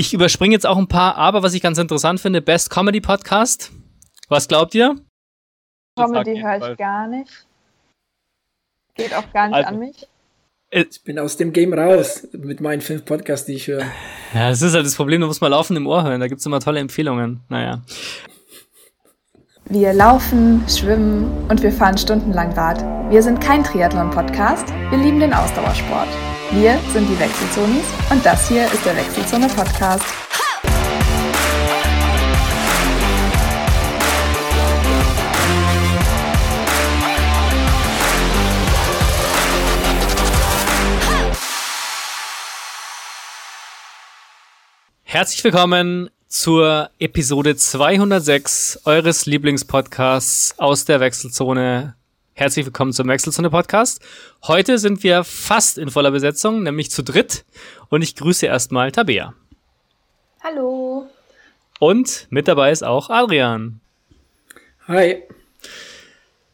Ich überspringe jetzt auch ein paar, aber was ich ganz interessant finde, Best Comedy Podcast. Was glaubt ihr? Comedy höre ich gar nicht. Geht auch gar nicht also, an mich. Äh, ich bin aus dem Game raus mit meinen fünf Podcasts, die ich höre. Ja, das ist halt das Problem, du musst mal laufen im Ohr hören, da gibt es immer tolle Empfehlungen. Naja. Wir laufen, schwimmen und wir fahren stundenlang Rad. Wir sind kein Triathlon-Podcast, wir lieben den Ausdauersport. Wir sind die Wechselzonis und das hier ist der Wechselzone Podcast. Herzlich willkommen zur Episode 206 eures Lieblingspodcasts aus der Wechselzone Herzlich willkommen zum Wechselzone Podcast. Heute sind wir fast in voller Besetzung, nämlich zu dritt. Und ich grüße erstmal Tabea. Hallo. Und mit dabei ist auch Adrian. Hi.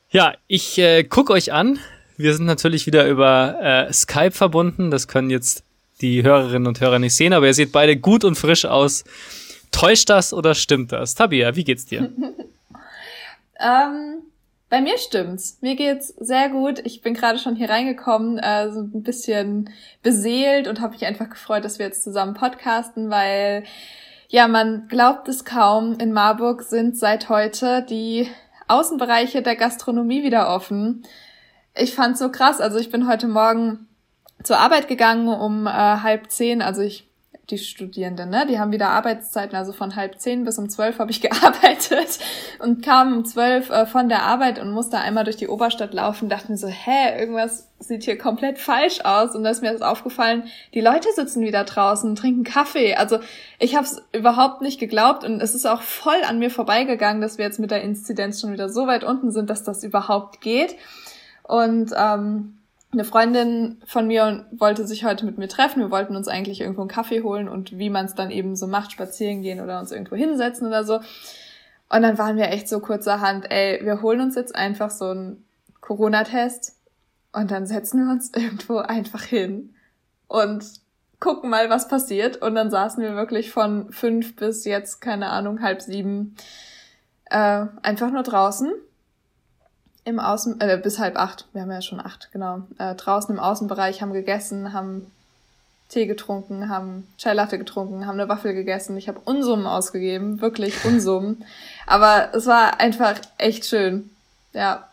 Ja, ich äh, gucke euch an. Wir sind natürlich wieder über äh, Skype verbunden. Das können jetzt die Hörerinnen und Hörer nicht sehen, aber ihr seht beide gut und frisch aus. Täuscht das oder stimmt das? Tabea, wie geht's dir? ähm, bei mir stimmt's. Mir geht's sehr gut. Ich bin gerade schon hier reingekommen, äh, so ein bisschen beseelt und habe mich einfach gefreut, dass wir jetzt zusammen podcasten, weil ja, man glaubt es kaum, in Marburg sind seit heute die Außenbereiche der Gastronomie wieder offen. Ich fand's so krass. Also ich bin heute Morgen zur Arbeit gegangen um äh, halb zehn. Also ich die Studierenden, ne? Die haben wieder Arbeitszeiten, also von halb zehn bis um zwölf habe ich gearbeitet und kam um zwölf äh, von der Arbeit und musste einmal durch die Oberstadt laufen, dachte mir so, hä, irgendwas sieht hier komplett falsch aus. Und da ist mir das aufgefallen, die Leute sitzen wieder draußen trinken Kaffee. Also ich habe es überhaupt nicht geglaubt und es ist auch voll an mir vorbeigegangen, dass wir jetzt mit der Inzidenz schon wieder so weit unten sind, dass das überhaupt geht. Und ähm, eine Freundin von mir wollte sich heute mit mir treffen. Wir wollten uns eigentlich irgendwo einen Kaffee holen und wie man es dann eben so macht, spazieren gehen oder uns irgendwo hinsetzen oder so. Und dann waren wir echt so kurzerhand, ey, wir holen uns jetzt einfach so einen Corona-Test und dann setzen wir uns irgendwo einfach hin und gucken mal, was passiert. Und dann saßen wir wirklich von fünf bis jetzt, keine Ahnung, halb sieben, äh, einfach nur draußen im Außen, äh, bis halb acht, wir haben ja schon acht, genau, äh, draußen im Außenbereich, haben gegessen, haben Tee getrunken, haben Chai Latte getrunken, haben eine Waffel gegessen. Ich habe Unsummen ausgegeben, wirklich Unsummen. Aber es war einfach echt schön. Ja.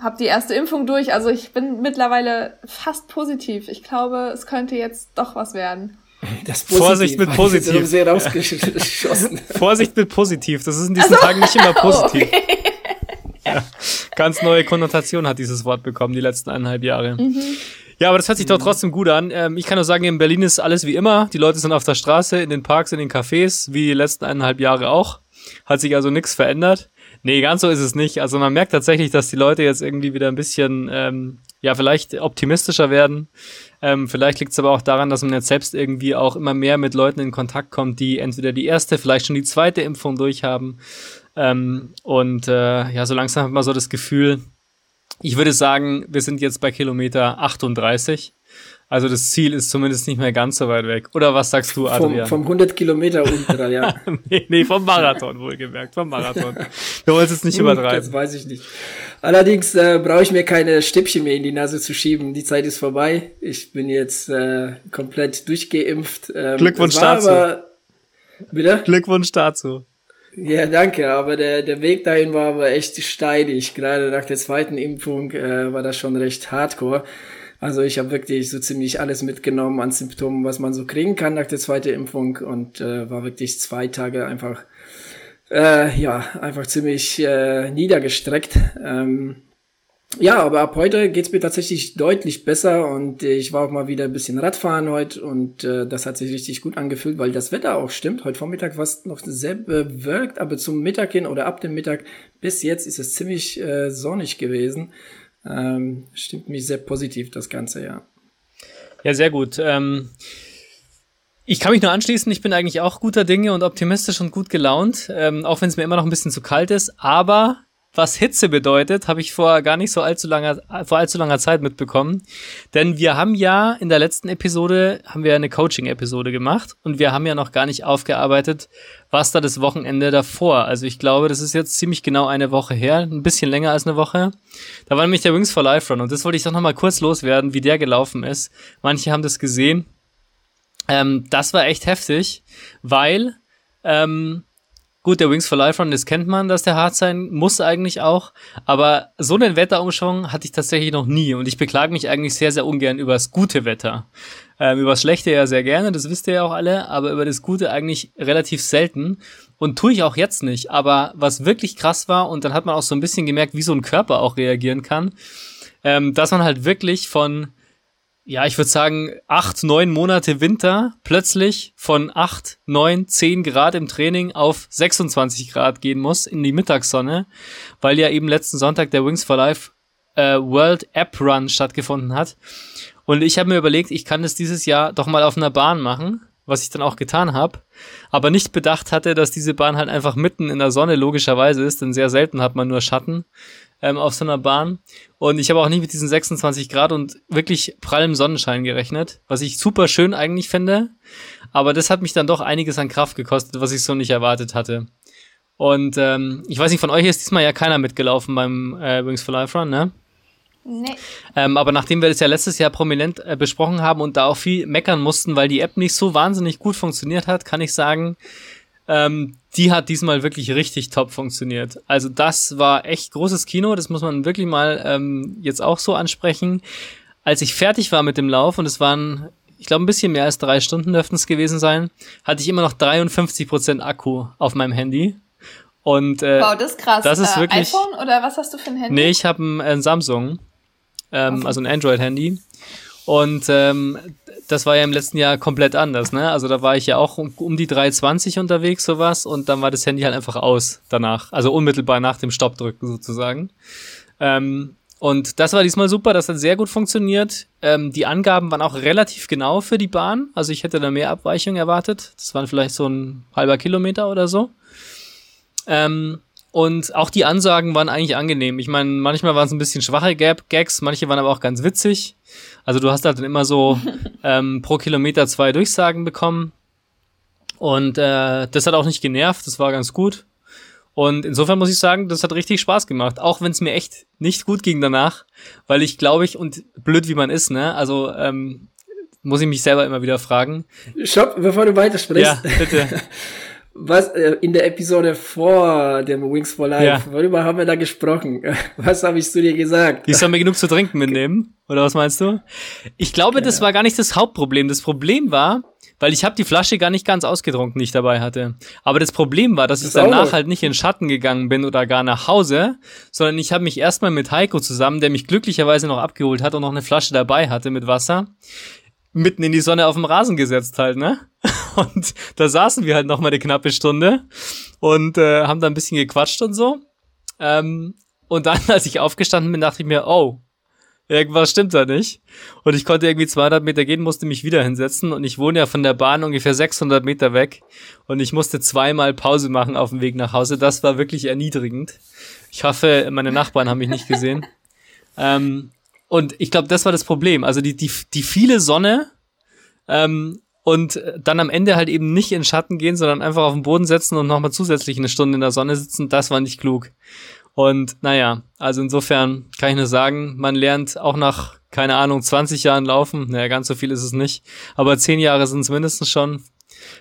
Hab die erste Impfung durch, also ich bin mittlerweile fast positiv. Ich glaube, es könnte jetzt doch was werden. Das positiv, Vorsicht mit positiv. Sehr rausgeschossen. Vorsicht mit positiv. Das ist in diesen also, Tagen nicht immer positiv. Okay. Ganz neue Konnotation hat dieses Wort bekommen, die letzten eineinhalb Jahre. Mhm. Ja, aber das hört sich doch trotzdem gut an. Ähm, ich kann nur sagen, in Berlin ist alles wie immer. Die Leute sind auf der Straße, in den Parks, in den Cafés, wie die letzten eineinhalb Jahre auch. Hat sich also nichts verändert. Nee, ganz so ist es nicht. Also man merkt tatsächlich, dass die Leute jetzt irgendwie wieder ein bisschen, ähm, ja, vielleicht optimistischer werden. Ähm, vielleicht liegt es aber auch daran, dass man jetzt selbst irgendwie auch immer mehr mit Leuten in Kontakt kommt, die entweder die erste, vielleicht schon die zweite Impfung durchhaben. Ähm, und äh, ja, so langsam hat man so das Gefühl, ich würde sagen, wir sind jetzt bei Kilometer 38. Also das Ziel ist zumindest nicht mehr ganz so weit weg. Oder was sagst du, Adrian? Vom, vom 100 Kilometer Ultra, ja. nee, nee, vom Marathon wohlgemerkt, vom Marathon. Du wolltest es nicht übertreiben. Das weiß ich nicht. Allerdings äh, brauche ich mir keine Stäbchen mehr in die Nase zu schieben. Die Zeit ist vorbei. Ich bin jetzt äh, komplett durchgeimpft. Ähm, Glückwunsch dazu. Aber, bitte? Glückwunsch dazu. Ja, danke, aber der, der Weg dahin war aber echt steilig. Gerade nach der zweiten Impfung äh, war das schon recht hardcore. Also ich habe wirklich so ziemlich alles mitgenommen an Symptomen, was man so kriegen kann nach der zweiten Impfung und äh, war wirklich zwei Tage einfach, äh, ja, einfach ziemlich äh, niedergestreckt. Ähm, ja, aber ab heute geht's mir tatsächlich deutlich besser und ich war auch mal wieder ein bisschen Radfahren heute und äh, das hat sich richtig gut angefühlt, weil das Wetter auch stimmt. Heute Vormittag war es noch sehr bewölkt, aber zum Mittag hin oder ab dem Mittag bis jetzt ist es ziemlich äh, sonnig gewesen. Ähm, stimmt mich sehr positiv, das Ganze, ja. Ja, sehr gut. Ähm ich kann mich nur anschließen, ich bin eigentlich auch guter Dinge und optimistisch und gut gelaunt, ähm, auch wenn es mir immer noch ein bisschen zu kalt ist. Aber was Hitze bedeutet, habe ich vor gar nicht so allzu langer, vor allzu langer Zeit mitbekommen. Denn wir haben ja in der letzten Episode, haben wir eine Coaching-Episode gemacht und wir haben ja noch gar nicht aufgearbeitet, was da das Wochenende davor. Also ich glaube, das ist jetzt ziemlich genau eine Woche her, ein bisschen länger als eine Woche. Da war nämlich der Wings for Life Run und das wollte ich doch nochmal kurz loswerden, wie der gelaufen ist. Manche haben das gesehen. Ähm, das war echt heftig, weil ähm, Gut, der Wings for Life Run, das kennt man, dass der hart sein muss eigentlich auch. Aber so einen Wetterumschwung hatte ich tatsächlich noch nie. Und ich beklage mich eigentlich sehr, sehr ungern über das gute Wetter. Ähm, über das schlechte ja sehr gerne, das wisst ihr ja auch alle. Aber über das gute eigentlich relativ selten. Und tue ich auch jetzt nicht. Aber was wirklich krass war, und dann hat man auch so ein bisschen gemerkt, wie so ein Körper auch reagieren kann, ähm, dass man halt wirklich von ja, ich würde sagen, acht, neun Monate Winter plötzlich von acht, neun, zehn Grad im Training auf 26 Grad gehen muss in die Mittagssonne, weil ja eben letzten Sonntag der Wings for Life äh, World App Run stattgefunden hat. Und ich habe mir überlegt, ich kann das dieses Jahr doch mal auf einer Bahn machen, was ich dann auch getan habe, aber nicht bedacht hatte, dass diese Bahn halt einfach mitten in der Sonne logischerweise ist, denn sehr selten hat man nur Schatten ähm, auf so einer Bahn. Und ich habe auch nicht mit diesen 26 Grad und wirklich prallem Sonnenschein gerechnet, was ich super schön eigentlich finde. Aber das hat mich dann doch einiges an Kraft gekostet, was ich so nicht erwartet hatte. Und ähm, ich weiß nicht, von euch ist diesmal ja keiner mitgelaufen beim äh, Wings for Life Run, ne? Nee. Ähm, aber nachdem wir das ja letztes Jahr prominent äh, besprochen haben und da auch viel meckern mussten, weil die App nicht so wahnsinnig gut funktioniert hat, kann ich sagen, ähm, die hat diesmal wirklich richtig top funktioniert. Also das war echt großes Kino, das muss man wirklich mal ähm, jetzt auch so ansprechen. Als ich fertig war mit dem Lauf und es waren, ich glaube, ein bisschen mehr als drei Stunden dürften es gewesen sein, hatte ich immer noch 53% Akku auf meinem Handy. Und äh, wow, das ist krass. Das ist äh, wirklich, iPhone oder was hast du für ein Handy? Nee, ich habe ein, ein Samsung, ähm, okay. also ein Android-Handy. Und ähm, das war ja im letzten Jahr komplett anders, ne? Also da war ich ja auch um, die 320 unterwegs, sowas, und dann war das Handy halt einfach aus danach. Also unmittelbar nach dem Stoppdrücken sozusagen. Ähm, und das war diesmal super, das hat sehr gut funktioniert. Ähm, die Angaben waren auch relativ genau für die Bahn. Also ich hätte da mehr Abweichung erwartet. Das waren vielleicht so ein halber Kilometer oder so. Ähm, und auch die Ansagen waren eigentlich angenehm. Ich meine, manchmal waren es ein bisschen schwache Gag Gags, manche waren aber auch ganz witzig. Also du hast halt dann immer so ähm, pro Kilometer zwei Durchsagen bekommen. Und äh, das hat auch nicht genervt, das war ganz gut. Und insofern muss ich sagen, das hat richtig Spaß gemacht. Auch wenn es mir echt nicht gut ging danach, weil ich glaube ich, und blöd wie man ist, ne? Also ähm, muss ich mich selber immer wieder fragen. Stopp, bevor du weitersprichst. Ja, bitte. was äh, in der Episode vor dem Wings for Life, ja. worüber haben wir da gesprochen? Was habe ich zu dir gesagt? Ich soll mir genug zu trinken mitnehmen, oder was meinst du? Ich glaube, ja. das war gar nicht das Hauptproblem. Das Problem war, weil ich habe die Flasche gar nicht ganz ausgetrunken, die ich dabei hatte. Aber das Problem war, dass das ich danach halt nicht in Schatten gegangen bin oder gar nach Hause, sondern ich habe mich erstmal mit Heiko zusammen, der mich glücklicherweise noch abgeholt hat und noch eine Flasche dabei hatte mit Wasser, mitten in die Sonne auf dem Rasen gesetzt halt, ne? Und da saßen wir halt noch mal eine knappe Stunde und äh, haben da ein bisschen gequatscht und so. Ähm, und dann, als ich aufgestanden bin, dachte ich mir, oh, irgendwas stimmt da nicht. Und ich konnte irgendwie 200 Meter gehen, musste mich wieder hinsetzen und ich wohne ja von der Bahn ungefähr 600 Meter weg und ich musste zweimal Pause machen auf dem Weg nach Hause. Das war wirklich erniedrigend. Ich hoffe, meine Nachbarn haben mich nicht gesehen. ähm, und ich glaube, das war das Problem. Also die, die, die viele Sonne ähm, und dann am Ende halt eben nicht in Schatten gehen, sondern einfach auf den Boden setzen und nochmal zusätzlich eine Stunde in der Sonne sitzen, das war nicht klug. Und naja, also insofern kann ich nur sagen, man lernt auch nach, keine Ahnung, 20 Jahren laufen, naja, ganz so viel ist es nicht, aber 10 Jahre sind es mindestens schon,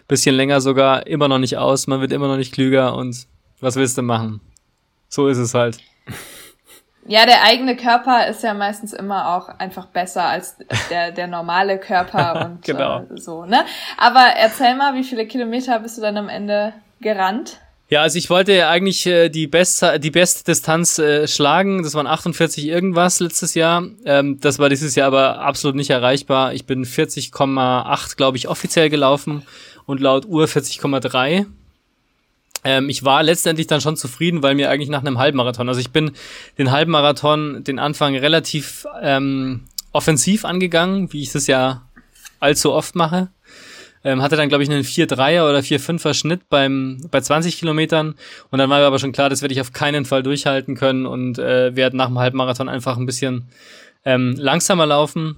bisschen länger sogar, immer noch nicht aus, man wird immer noch nicht klüger und was willst du machen? So ist es halt. Ja, der eigene Körper ist ja meistens immer auch einfach besser als der, der normale Körper und genau. äh, so, ne? Aber erzähl mal, wie viele Kilometer bist du dann am Ende gerannt? Ja, also ich wollte eigentlich äh, die beste die beste Distanz äh, schlagen. Das waren 48 irgendwas letztes Jahr. Ähm, das war dieses Jahr aber absolut nicht erreichbar. Ich bin 40,8 glaube ich offiziell gelaufen und laut Uhr 40,3. Ähm, ich war letztendlich dann schon zufrieden, weil mir eigentlich nach einem Halbmarathon, also ich bin den Halbmarathon, den Anfang relativ ähm, offensiv angegangen, wie ich das ja allzu oft mache. Ähm, hatte dann, glaube ich, einen 4-3er oder 4-5er Schnitt beim, bei 20 Kilometern. Und dann war mir aber schon klar, das werde ich auf keinen Fall durchhalten können und äh, werde nach dem Halbmarathon einfach ein bisschen ähm, langsamer laufen.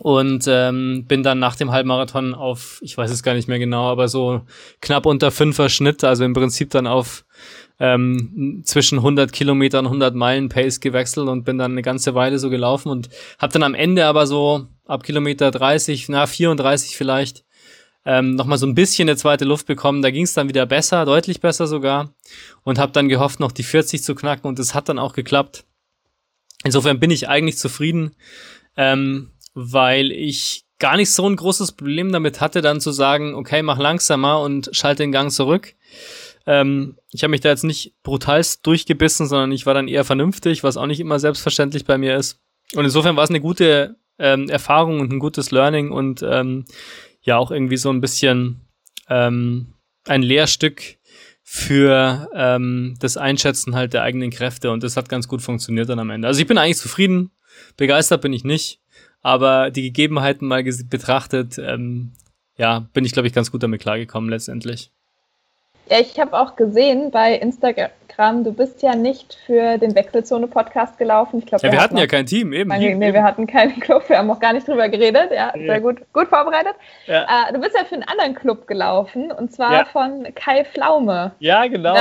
Und ähm, bin dann nach dem Halbmarathon auf, ich weiß es gar nicht mehr genau, aber so knapp unter 5er Schnitt, also im Prinzip dann auf ähm, zwischen 100 Kilometern und 100 Meilen Pace gewechselt und bin dann eine ganze Weile so gelaufen und habe dann am Ende aber so ab Kilometer 30, na 34 vielleicht, ähm, nochmal so ein bisschen eine zweite Luft bekommen. Da ging es dann wieder besser, deutlich besser sogar und habe dann gehofft, noch die 40 zu knacken und es hat dann auch geklappt. Insofern bin ich eigentlich zufrieden, ähm, weil ich gar nicht so ein großes Problem damit hatte, dann zu sagen, okay, mach langsamer und schalte den Gang zurück. Ähm, ich habe mich da jetzt nicht brutalst durchgebissen, sondern ich war dann eher vernünftig, was auch nicht immer selbstverständlich bei mir ist. Und insofern war es eine gute ähm, Erfahrung und ein gutes Learning und ähm, ja auch irgendwie so ein bisschen ähm, ein Lehrstück für ähm, das Einschätzen halt der eigenen Kräfte und das hat ganz gut funktioniert dann am Ende. Also ich bin eigentlich zufrieden, begeistert bin ich nicht, aber die Gegebenheiten mal betrachtet, ähm, ja, bin ich glaube ich ganz gut damit klargekommen letztendlich. Ja, ich habe auch gesehen bei Instagram, du bist ja nicht für den Wechselzone-Podcast gelaufen. Ich glaub, ja, wir, wir hatten, hatten ja kein Team, eben. Nein, nee, wir hatten keinen Club, wir haben auch gar nicht drüber geredet. Ja, nee. sehr gut, gut vorbereitet. Ja. Äh, du bist ja für einen anderen Club gelaufen und zwar ja. von Kai Flaume. Ja, genau.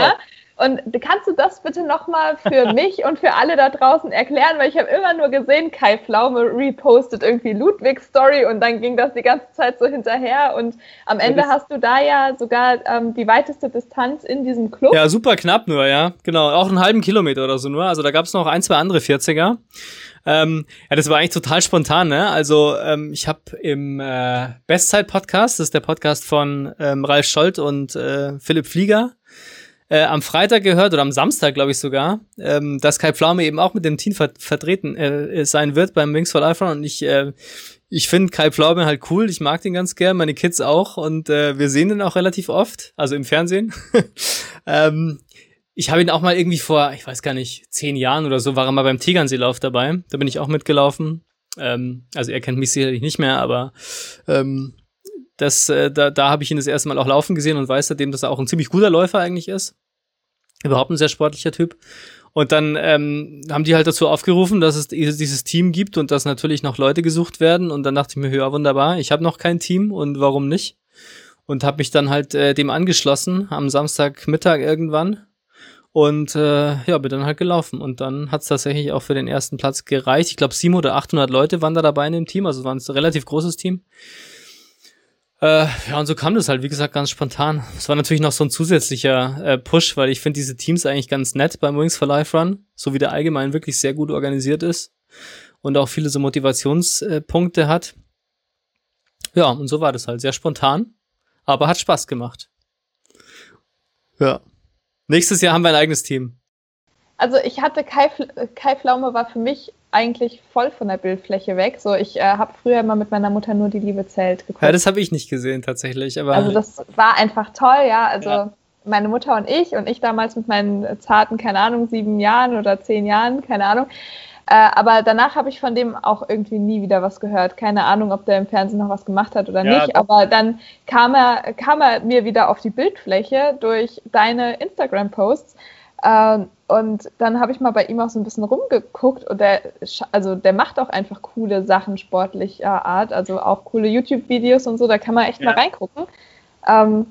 Und kannst du das bitte nochmal für mich und für alle da draußen erklären? Weil ich habe immer nur gesehen, Kai Pflaume repostet irgendwie Ludwigs Story und dann ging das die ganze Zeit so hinterher. Und am Ende ja, hast du da ja sogar ähm, die weiteste Distanz in diesem Club. Ja, super knapp nur, ja. Genau, auch einen halben Kilometer oder so nur. Also da gab es noch ein, zwei andere 40er. Ähm, ja, das war eigentlich total spontan, ne? Also ähm, ich habe im äh, Bestzeit-Podcast, das ist der Podcast von ähm, Ralf Scholz und äh, Philipp Flieger, äh, am Freitag gehört oder am Samstag, glaube ich sogar, ähm, dass Kai Pflaume eben auch mit dem Team ver vertreten äh, sein wird beim Wings for Life und ich äh, ich finde Kai Pflaume halt cool, ich mag den ganz gern, meine Kids auch und äh, wir sehen den auch relativ oft, also im Fernsehen. ähm, ich habe ihn auch mal irgendwie vor, ich weiß gar nicht, zehn Jahren oder so, war er mal beim Tegernseelauf dabei. Da bin ich auch mitgelaufen. Ähm, also er kennt mich sicherlich nicht mehr, aber ähm, das, äh, da, da habe ich ihn das erste Mal auch laufen gesehen und weiß seitdem, dass er auch ein ziemlich guter Läufer eigentlich ist. Überhaupt ein sehr sportlicher Typ. Und dann ähm, haben die halt dazu aufgerufen, dass es dieses Team gibt und dass natürlich noch Leute gesucht werden. Und dann dachte ich mir, ja, wunderbar, ich habe noch kein Team und warum nicht? Und habe mich dann halt äh, dem angeschlossen am Samstagmittag irgendwann. Und äh, ja, bin dann halt gelaufen. Und dann hat es tatsächlich auch für den ersten Platz gereicht. Ich glaube, 700 oder 800 Leute waren da dabei in dem Team. Also war ein relativ großes Team. Äh, ja, und so kam das halt, wie gesagt, ganz spontan. Es war natürlich noch so ein zusätzlicher äh, Push, weil ich finde diese Teams eigentlich ganz nett beim Wings for Life Run, so wie der allgemein wirklich sehr gut organisiert ist und auch viele so Motivationspunkte äh, hat. Ja, und so war das halt sehr spontan, aber hat Spaß gemacht. Ja. Nächstes Jahr haben wir ein eigenes Team. Also ich hatte Kai, Kai Pflaume war für mich eigentlich voll von der Bildfläche weg. So, ich äh, habe früher immer mit meiner Mutter nur die Liebe zählt geguckt. Ja, das habe ich nicht gesehen tatsächlich. Aber also das war einfach toll, ja. Also ja. meine Mutter und ich und ich damals mit meinen zarten, keine Ahnung, sieben Jahren oder zehn Jahren, keine Ahnung. Äh, aber danach habe ich von dem auch irgendwie nie wieder was gehört. Keine Ahnung, ob der im Fernsehen noch was gemacht hat oder ja, nicht. Aber dann kam er, kam er mir wieder auf die Bildfläche durch deine Instagram-Posts. Ähm, und dann habe ich mal bei ihm auch so ein bisschen rumgeguckt und der, also der macht auch einfach coole Sachen sportlicher Art, also auch coole YouTube-Videos und so, da kann man echt ja. mal reingucken. Ähm,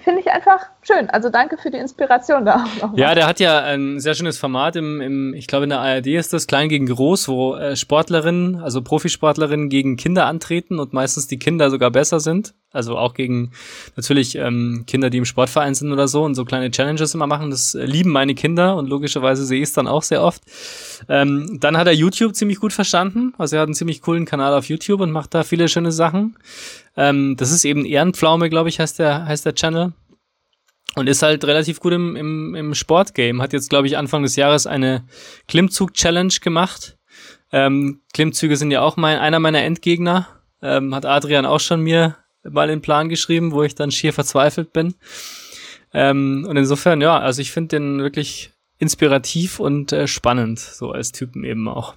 Finde ich einfach schön. Also danke für die Inspiration da auch. Ja, der hat ja ein sehr schönes Format im, im ich glaube in der ARD ist das Klein gegen Groß, wo äh, Sportlerinnen, also Profisportlerinnen gegen Kinder antreten und meistens die Kinder sogar besser sind. Also auch gegen natürlich ähm, Kinder, die im Sportverein sind oder so und so kleine Challenges immer machen. Das äh, lieben meine Kinder und logischerweise sehe ich es dann auch sehr oft. Ähm, dann hat er YouTube ziemlich gut verstanden. Also er hat einen ziemlich coolen Kanal auf YouTube und macht da viele schöne Sachen. Ähm, das ist eben Ehrenpflaume, glaube ich, heißt der, heißt der Channel. Und ist halt relativ gut im, im, im Sportgame. Hat jetzt, glaube ich, Anfang des Jahres eine Klimmzug-Challenge gemacht. Ähm, Klimmzüge sind ja auch mein, einer meiner Endgegner. Ähm, hat Adrian auch schon mir mal den Plan geschrieben, wo ich dann schier verzweifelt bin. Ähm, und insofern, ja, also ich finde den wirklich inspirativ und äh, spannend, so als Typen eben auch.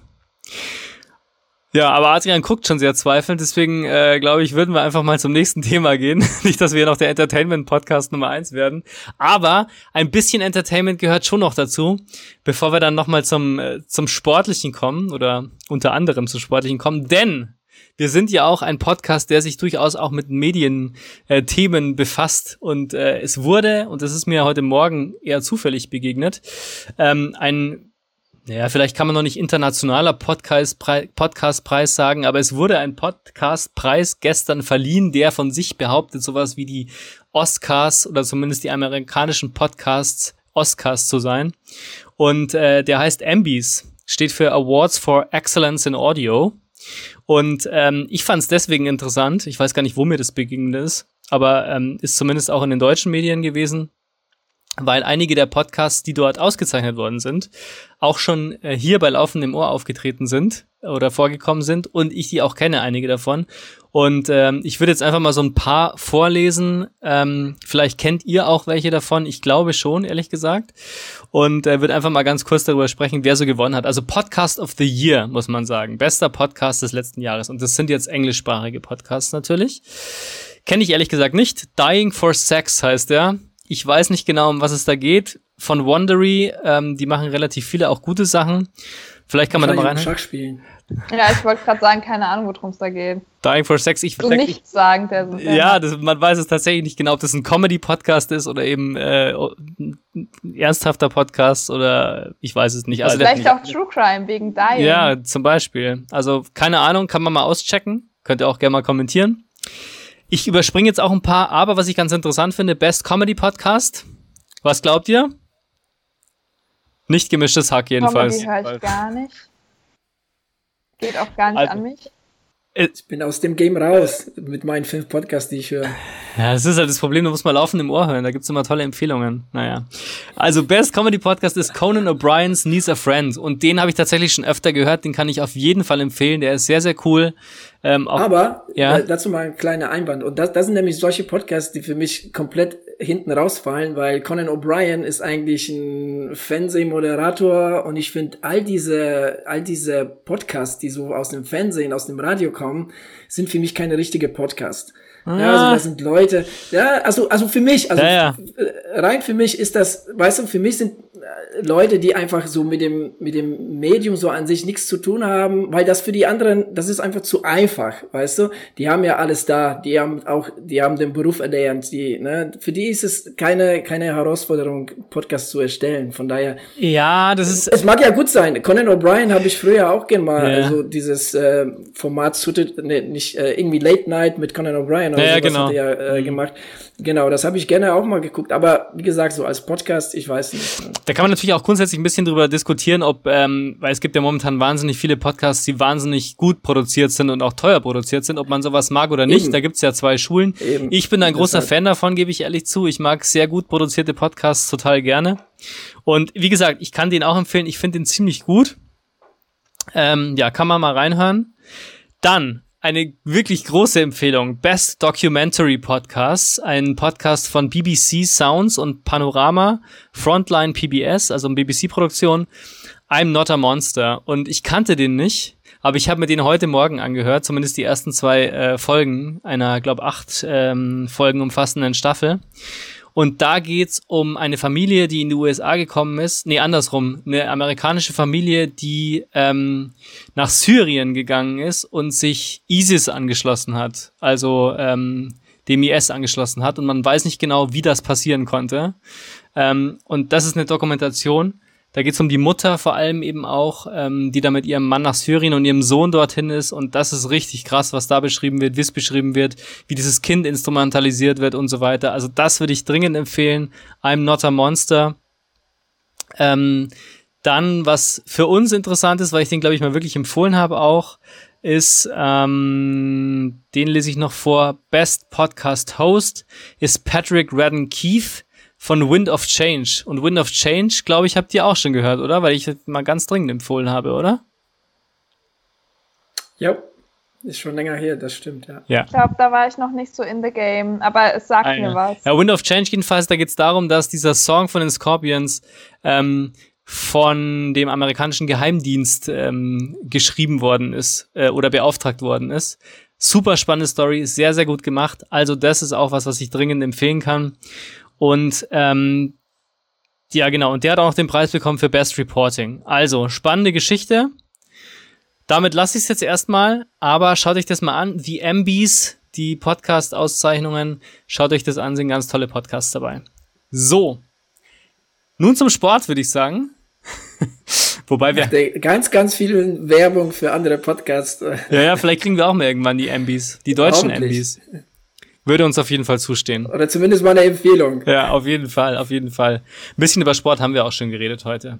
Ja, aber Adrian guckt schon sehr zweifelnd, deswegen äh, glaube ich, würden wir einfach mal zum nächsten Thema gehen. Nicht, dass wir noch der Entertainment-Podcast Nummer eins werden. Aber ein bisschen Entertainment gehört schon noch dazu, bevor wir dann nochmal zum, äh, zum Sportlichen kommen oder unter anderem zum Sportlichen kommen. Denn wir sind ja auch ein Podcast, der sich durchaus auch mit Medienthemen äh, befasst. Und äh, es wurde, und das ist mir heute Morgen eher zufällig begegnet, ähm, ein ja, vielleicht kann man noch nicht internationaler Podcastpreis Podcast sagen, aber es wurde ein Podcastpreis gestern verliehen, der von sich behauptet, sowas wie die Oscars oder zumindest die amerikanischen Podcasts Oscars zu sein. Und äh, der heißt Ambies, steht für Awards for Excellence in Audio. Und ähm, ich fand es deswegen interessant, ich weiß gar nicht, wo mir das begegnet ist, aber ähm, ist zumindest auch in den deutschen Medien gewesen, weil einige der Podcasts, die dort ausgezeichnet worden sind, auch schon äh, hier bei Laufen im Ohr aufgetreten sind oder vorgekommen sind und ich die auch kenne, einige davon. Und ähm, ich würde jetzt einfach mal so ein paar vorlesen. Ähm, vielleicht kennt ihr auch welche davon. Ich glaube schon, ehrlich gesagt. Und äh, würde einfach mal ganz kurz darüber sprechen, wer so gewonnen hat. Also Podcast of the Year, muss man sagen. Bester Podcast des letzten Jahres. Und das sind jetzt englischsprachige Podcasts natürlich. Kenne ich ehrlich gesagt nicht. Dying for Sex heißt der ich weiß nicht genau, um was es da geht. Von Wandery, ähm, die machen relativ viele auch gute Sachen. Vielleicht kann man da mal rein. Schach spielen. Ja, ich wollte gerade sagen, keine Ahnung, worum es da geht. Dying for Sex, ich so nichts sagen, der, der Ja, das, man weiß es tatsächlich nicht genau, ob das ein Comedy-Podcast ist oder eben äh, ein ernsthafter Podcast oder ich weiß es nicht. Also vielleicht nicht. auch True Crime wegen Dying. Ja, zum Beispiel. Also keine Ahnung, kann man mal auschecken. Könnt ihr auch gerne mal kommentieren. Ich überspringe jetzt auch ein paar, aber was ich ganz interessant finde, Best Comedy Podcast. Was glaubt ihr? Nicht gemischtes Hack jedenfalls. Comedy höre ich gar nicht. Geht auch gar nicht also, an mich. Äh, ich bin aus dem Game raus mit meinen fünf Podcasts, die ich höre. Ja, das ist halt das Problem, du musst mal laufen im Ohr hören, da gibt's immer tolle Empfehlungen. Naja. Also Best Comedy Podcast ist Conan O'Brien's Needs a Friend und den habe ich tatsächlich schon öfter gehört, den kann ich auf jeden Fall empfehlen, der ist sehr, sehr cool. Ähm, auch, Aber ja. dazu mal ein kleiner Einwand. Und das, das sind nämlich solche Podcasts, die für mich komplett hinten rausfallen, weil Conan O'Brien ist eigentlich ein Fernsehmoderator und ich finde all diese, all diese Podcasts, die so aus dem Fernsehen, aus dem Radio kommen, sind für mich keine richtige Podcasts. Ah. Ja, also das sind Leute, ja, also, also für mich, also ja, ja. rein für mich ist das, weißt du, für mich sind Leute, die einfach so mit dem, mit dem Medium so an sich nichts zu tun haben, weil das für die anderen, das ist einfach zu einfach, weißt du? Die haben ja alles da, die haben auch, die haben den Beruf erlernt, die, ne? Für die ist es keine, keine Herausforderung, Podcast zu erstellen, von daher. Ja, das ist. Es mag ja gut sein. Conan O'Brien habe ich früher auch gern mal, ja. also dieses äh, Format, ne, nicht äh, irgendwie Late Night mit Conan O'Brien oder ja, so, genau. hat er äh, mhm. gemacht. Genau, das habe ich gerne auch mal geguckt, aber wie gesagt, so als Podcast, ich weiß nicht. Da kann man natürlich auch grundsätzlich ein bisschen drüber diskutieren, ob, ähm, weil es gibt ja momentan wahnsinnig viele Podcasts, die wahnsinnig gut produziert sind und auch teuer produziert sind, ob man sowas mag oder nicht. Eben. Da gibt's ja zwei Schulen. Eben. Ich bin ein großer Fan davon, gebe ich ehrlich zu. Ich mag sehr gut produzierte Podcasts total gerne. Und wie gesagt, ich kann den auch empfehlen. Ich finde den ziemlich gut. Ähm, ja, kann man mal reinhören. Dann eine wirklich große Empfehlung. Best Documentary Podcast, ein Podcast von BBC Sounds und Panorama, Frontline PBS, also eine BBC-Produktion. I'm Not a Monster. Und ich kannte den nicht, aber ich habe mir den heute Morgen angehört, zumindest die ersten zwei äh, Folgen einer, glaube acht ähm, Folgen umfassenden Staffel. Und da geht's um eine Familie, die in die USA gekommen ist. Nee, andersrum. Eine amerikanische Familie, die ähm, nach Syrien gegangen ist und sich ISIS angeschlossen hat. Also ähm, dem IS angeschlossen hat. Und man weiß nicht genau, wie das passieren konnte. Ähm, und das ist eine Dokumentation. Da geht es um die Mutter vor allem eben auch, ähm, die da mit ihrem Mann nach Syrien und ihrem Sohn dorthin ist. Und das ist richtig krass, was da beschrieben wird, wie es beschrieben wird, wie dieses Kind instrumentalisiert wird und so weiter. Also das würde ich dringend empfehlen. I'm not a monster. Ähm, dann, was für uns interessant ist, weil ich den, glaube ich, mal wirklich empfohlen habe auch, ist, ähm, den lese ich noch vor, Best Podcast Host ist Patrick Redden Keefe von Wind of Change. Und Wind of Change, glaube ich, habt ihr auch schon gehört, oder? Weil ich das mal ganz dringend empfohlen habe, oder? Ja, ist schon länger her, das stimmt, ja. ja. Ich glaube, da war ich noch nicht so in the game, aber es sagt ah, mir was. Ja, Wind of Change jedenfalls, da geht es darum, dass dieser Song von den Scorpions ähm, von dem amerikanischen Geheimdienst ähm, geschrieben worden ist äh, oder beauftragt worden ist. Super spannende Story, sehr, sehr gut gemacht. Also das ist auch was, was ich dringend empfehlen kann. Und ähm, ja, genau. Und der hat auch den Preis bekommen für Best Reporting. Also, spannende Geschichte. Damit lasse ich es jetzt erstmal, aber schaut euch das mal an. Die MBs, die Podcast-Auszeichnungen, schaut euch das an, sind ganz tolle Podcasts dabei. So. Nun zum Sport, würde ich sagen. Wobei wir. Ganz, ganz viel Werbung für andere Podcasts. ja, ja, vielleicht kriegen wir auch mal irgendwann die MBs. Die deutschen MBs. Würde uns auf jeden Fall zustehen. Oder zumindest mal eine Empfehlung. Ja, auf jeden Fall, auf jeden Fall. Ein bisschen über Sport haben wir auch schon geredet heute.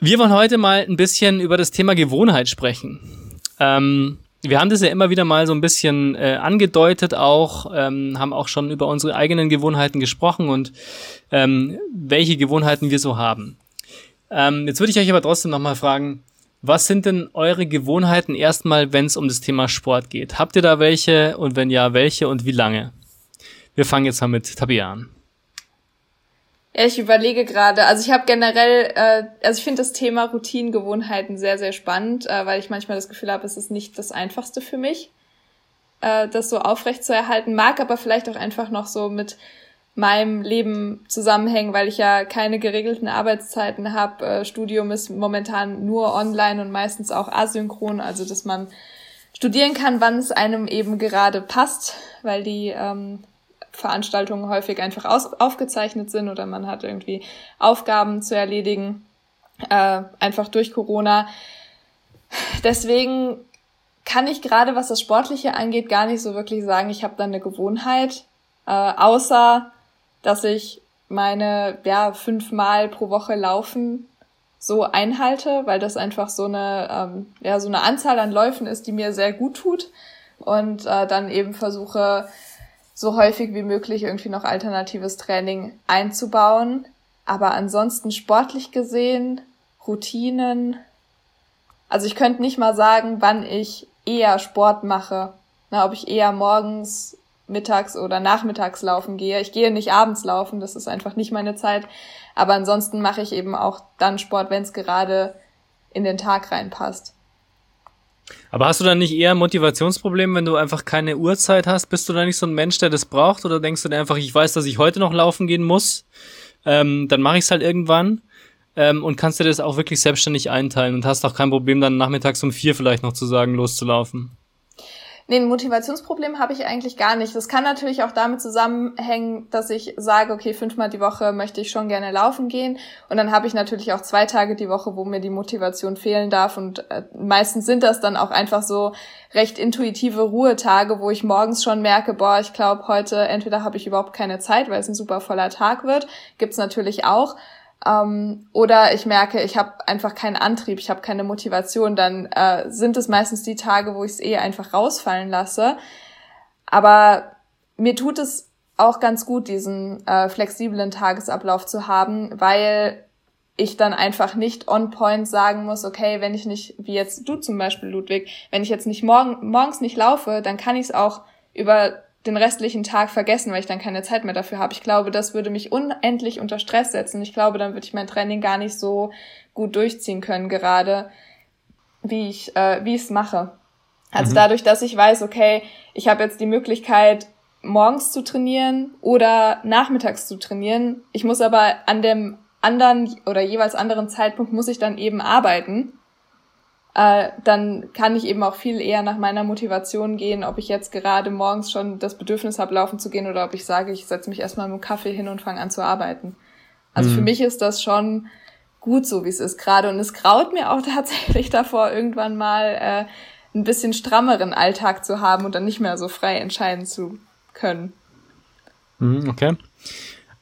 Wir wollen heute mal ein bisschen über das Thema Gewohnheit sprechen. Ähm, wir haben das ja immer wieder mal so ein bisschen äh, angedeutet auch, ähm, haben auch schon über unsere eigenen Gewohnheiten gesprochen und ähm, welche Gewohnheiten wir so haben. Ähm, jetzt würde ich euch aber trotzdem nochmal fragen, was sind denn eure Gewohnheiten erstmal, wenn es um das Thema Sport geht? Habt ihr da welche und wenn ja, welche und wie lange? Wir fangen jetzt mal mit Tabea an. Ja, ich überlege gerade, also ich habe generell, äh, also ich finde das Thema Routinengewohnheiten sehr, sehr spannend, äh, weil ich manchmal das Gefühl habe, es ist nicht das Einfachste für mich, äh, das so aufrecht zu erhalten, mag aber vielleicht auch einfach noch so mit meinem Leben zusammenhängen, weil ich ja keine geregelten Arbeitszeiten habe. Äh, Studium ist momentan nur online und meistens auch asynchron, also dass man studieren kann, wann es einem eben gerade passt, weil die ähm, Veranstaltungen häufig einfach aus, aufgezeichnet sind oder man hat irgendwie Aufgaben zu erledigen, äh, einfach durch Corona. Deswegen kann ich gerade, was das Sportliche angeht, gar nicht so wirklich sagen, ich habe da eine Gewohnheit, äh, außer dass ich meine ja fünfmal pro Woche laufen so einhalte, weil das einfach so eine ähm, ja so eine Anzahl an Läufen ist, die mir sehr gut tut und äh, dann eben versuche so häufig wie möglich irgendwie noch alternatives Training einzubauen. Aber ansonsten sportlich gesehen, Routinen. Also ich könnte nicht mal sagen, wann ich eher Sport mache. Na, ob ich eher morgens, mittags oder nachmittags laufen gehe. Ich gehe nicht abends laufen, das ist einfach nicht meine Zeit. Aber ansonsten mache ich eben auch dann Sport, wenn es gerade in den Tag reinpasst. Aber hast du dann nicht eher Motivationsprobleme, wenn du einfach keine Uhrzeit hast? Bist du da nicht so ein Mensch, der das braucht? Oder denkst du dir einfach, ich weiß, dass ich heute noch laufen gehen muss, ähm, dann mache ich es halt irgendwann ähm, und kannst dir das auch wirklich selbstständig einteilen und hast auch kein Problem, dann nachmittags um vier vielleicht noch zu sagen, loszulaufen? Nee, ein Motivationsproblem habe ich eigentlich gar nicht. Das kann natürlich auch damit zusammenhängen, dass ich sage, okay, fünfmal die Woche möchte ich schon gerne laufen gehen. Und dann habe ich natürlich auch zwei Tage die Woche, wo mir die Motivation fehlen darf. Und äh, meistens sind das dann auch einfach so recht intuitive Ruhetage, wo ich morgens schon merke, boah, ich glaube, heute entweder habe ich überhaupt keine Zeit, weil es ein super voller Tag wird. Gibt's natürlich auch. Ähm, oder ich merke, ich habe einfach keinen Antrieb, ich habe keine Motivation, dann äh, sind es meistens die Tage, wo ich es eh einfach rausfallen lasse. Aber mir tut es auch ganz gut, diesen äh, flexiblen Tagesablauf zu haben, weil ich dann einfach nicht on point sagen muss, okay, wenn ich nicht, wie jetzt du zum Beispiel, Ludwig, wenn ich jetzt nicht morgen, morgens nicht laufe, dann kann ich es auch über den restlichen Tag vergessen, weil ich dann keine Zeit mehr dafür habe. Ich glaube, das würde mich unendlich unter Stress setzen. Ich glaube, dann würde ich mein Training gar nicht so gut durchziehen können, gerade wie ich äh, wie ich es mache. Also mhm. dadurch, dass ich weiß, okay, ich habe jetzt die Möglichkeit morgens zu trainieren oder nachmittags zu trainieren. Ich muss aber an dem anderen oder jeweils anderen Zeitpunkt muss ich dann eben arbeiten äh, dann kann ich eben auch viel eher nach meiner Motivation gehen, ob ich jetzt gerade morgens schon das Bedürfnis habe, laufen zu gehen oder ob ich sage, ich setze mich erstmal mit dem Kaffee hin und fange an zu arbeiten. Also mhm. für mich ist das schon gut so, wie es ist gerade. Und es graut mir auch tatsächlich davor, irgendwann mal äh, ein bisschen strammeren Alltag zu haben und dann nicht mehr so frei entscheiden zu können. Mhm, okay.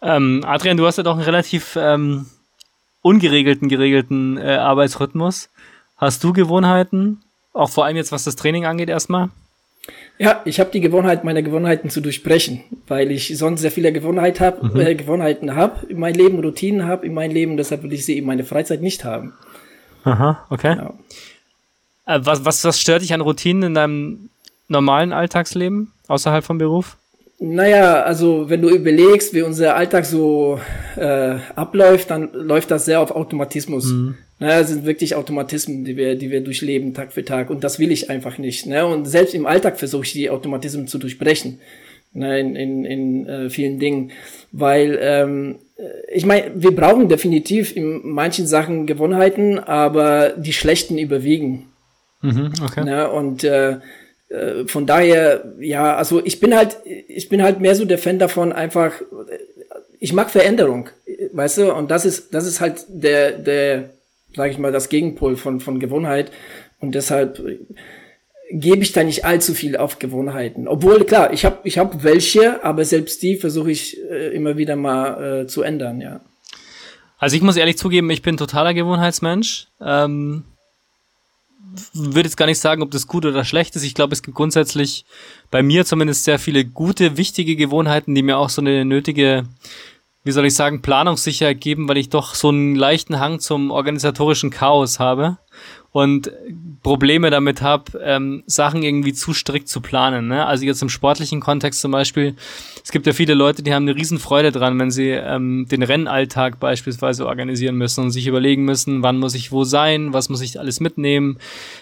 Ähm, Adrian, du hast ja doch einen relativ ähm, ungeregelten, geregelten äh, Arbeitsrhythmus. Hast du Gewohnheiten? Auch vor allem jetzt, was das Training angeht, erstmal? Ja, ich habe die Gewohnheit, meine Gewohnheiten zu durchbrechen, weil ich sonst sehr viele Gewohnheit hab, mhm. äh, Gewohnheiten habe in meinem Leben, Routinen habe in meinem Leben, deshalb will ich sie in meiner Freizeit nicht haben. Aha, okay. Ja. Äh, was, was, was stört dich an Routinen in deinem normalen Alltagsleben, außerhalb vom Beruf? Naja, also wenn du überlegst, wie unser Alltag so äh, abläuft, dann läuft das sehr auf Automatismus. Mhm. Naja, das sind wirklich Automatismen, die wir, die wir durchleben Tag für Tag. Und das will ich einfach nicht. Ne? Und selbst im Alltag versuche ich die Automatismen zu durchbrechen. Ne? In, in, in äh, vielen Dingen. Weil ähm, ich meine, wir brauchen definitiv in manchen Sachen Gewohnheiten, aber die schlechten überwiegen. Mhm, okay. Ne? Und äh, äh, von daher, ja, also ich bin halt, ich bin halt mehr so der Fan davon, einfach, ich mag Veränderung, weißt du, und das ist, das ist halt der, der, sag ich mal, das Gegenpol von, von Gewohnheit. Und deshalb gebe ich da nicht allzu viel auf Gewohnheiten. Obwohl, klar, ich habe ich hab welche, aber selbst die versuche ich äh, immer wieder mal äh, zu ändern, ja. Also ich muss ehrlich zugeben, ich bin totaler Gewohnheitsmensch. Ähm, würde jetzt gar nicht sagen, ob das gut oder schlecht ist. Ich glaube, es gibt grundsätzlich bei mir zumindest sehr viele gute, wichtige Gewohnheiten, die mir auch so eine nötige, wie soll ich sagen, Planungssicherheit geben, weil ich doch so einen leichten Hang zum organisatorischen Chaos habe und Probleme damit habe, ähm, Sachen irgendwie zu strikt zu planen. Ne? Also jetzt im sportlichen Kontext zum Beispiel, es gibt ja viele Leute, die haben eine Riesenfreude dran, wenn sie ähm, den Rennalltag beispielsweise organisieren müssen und sich überlegen müssen, wann muss ich wo sein, was muss ich alles mitnehmen,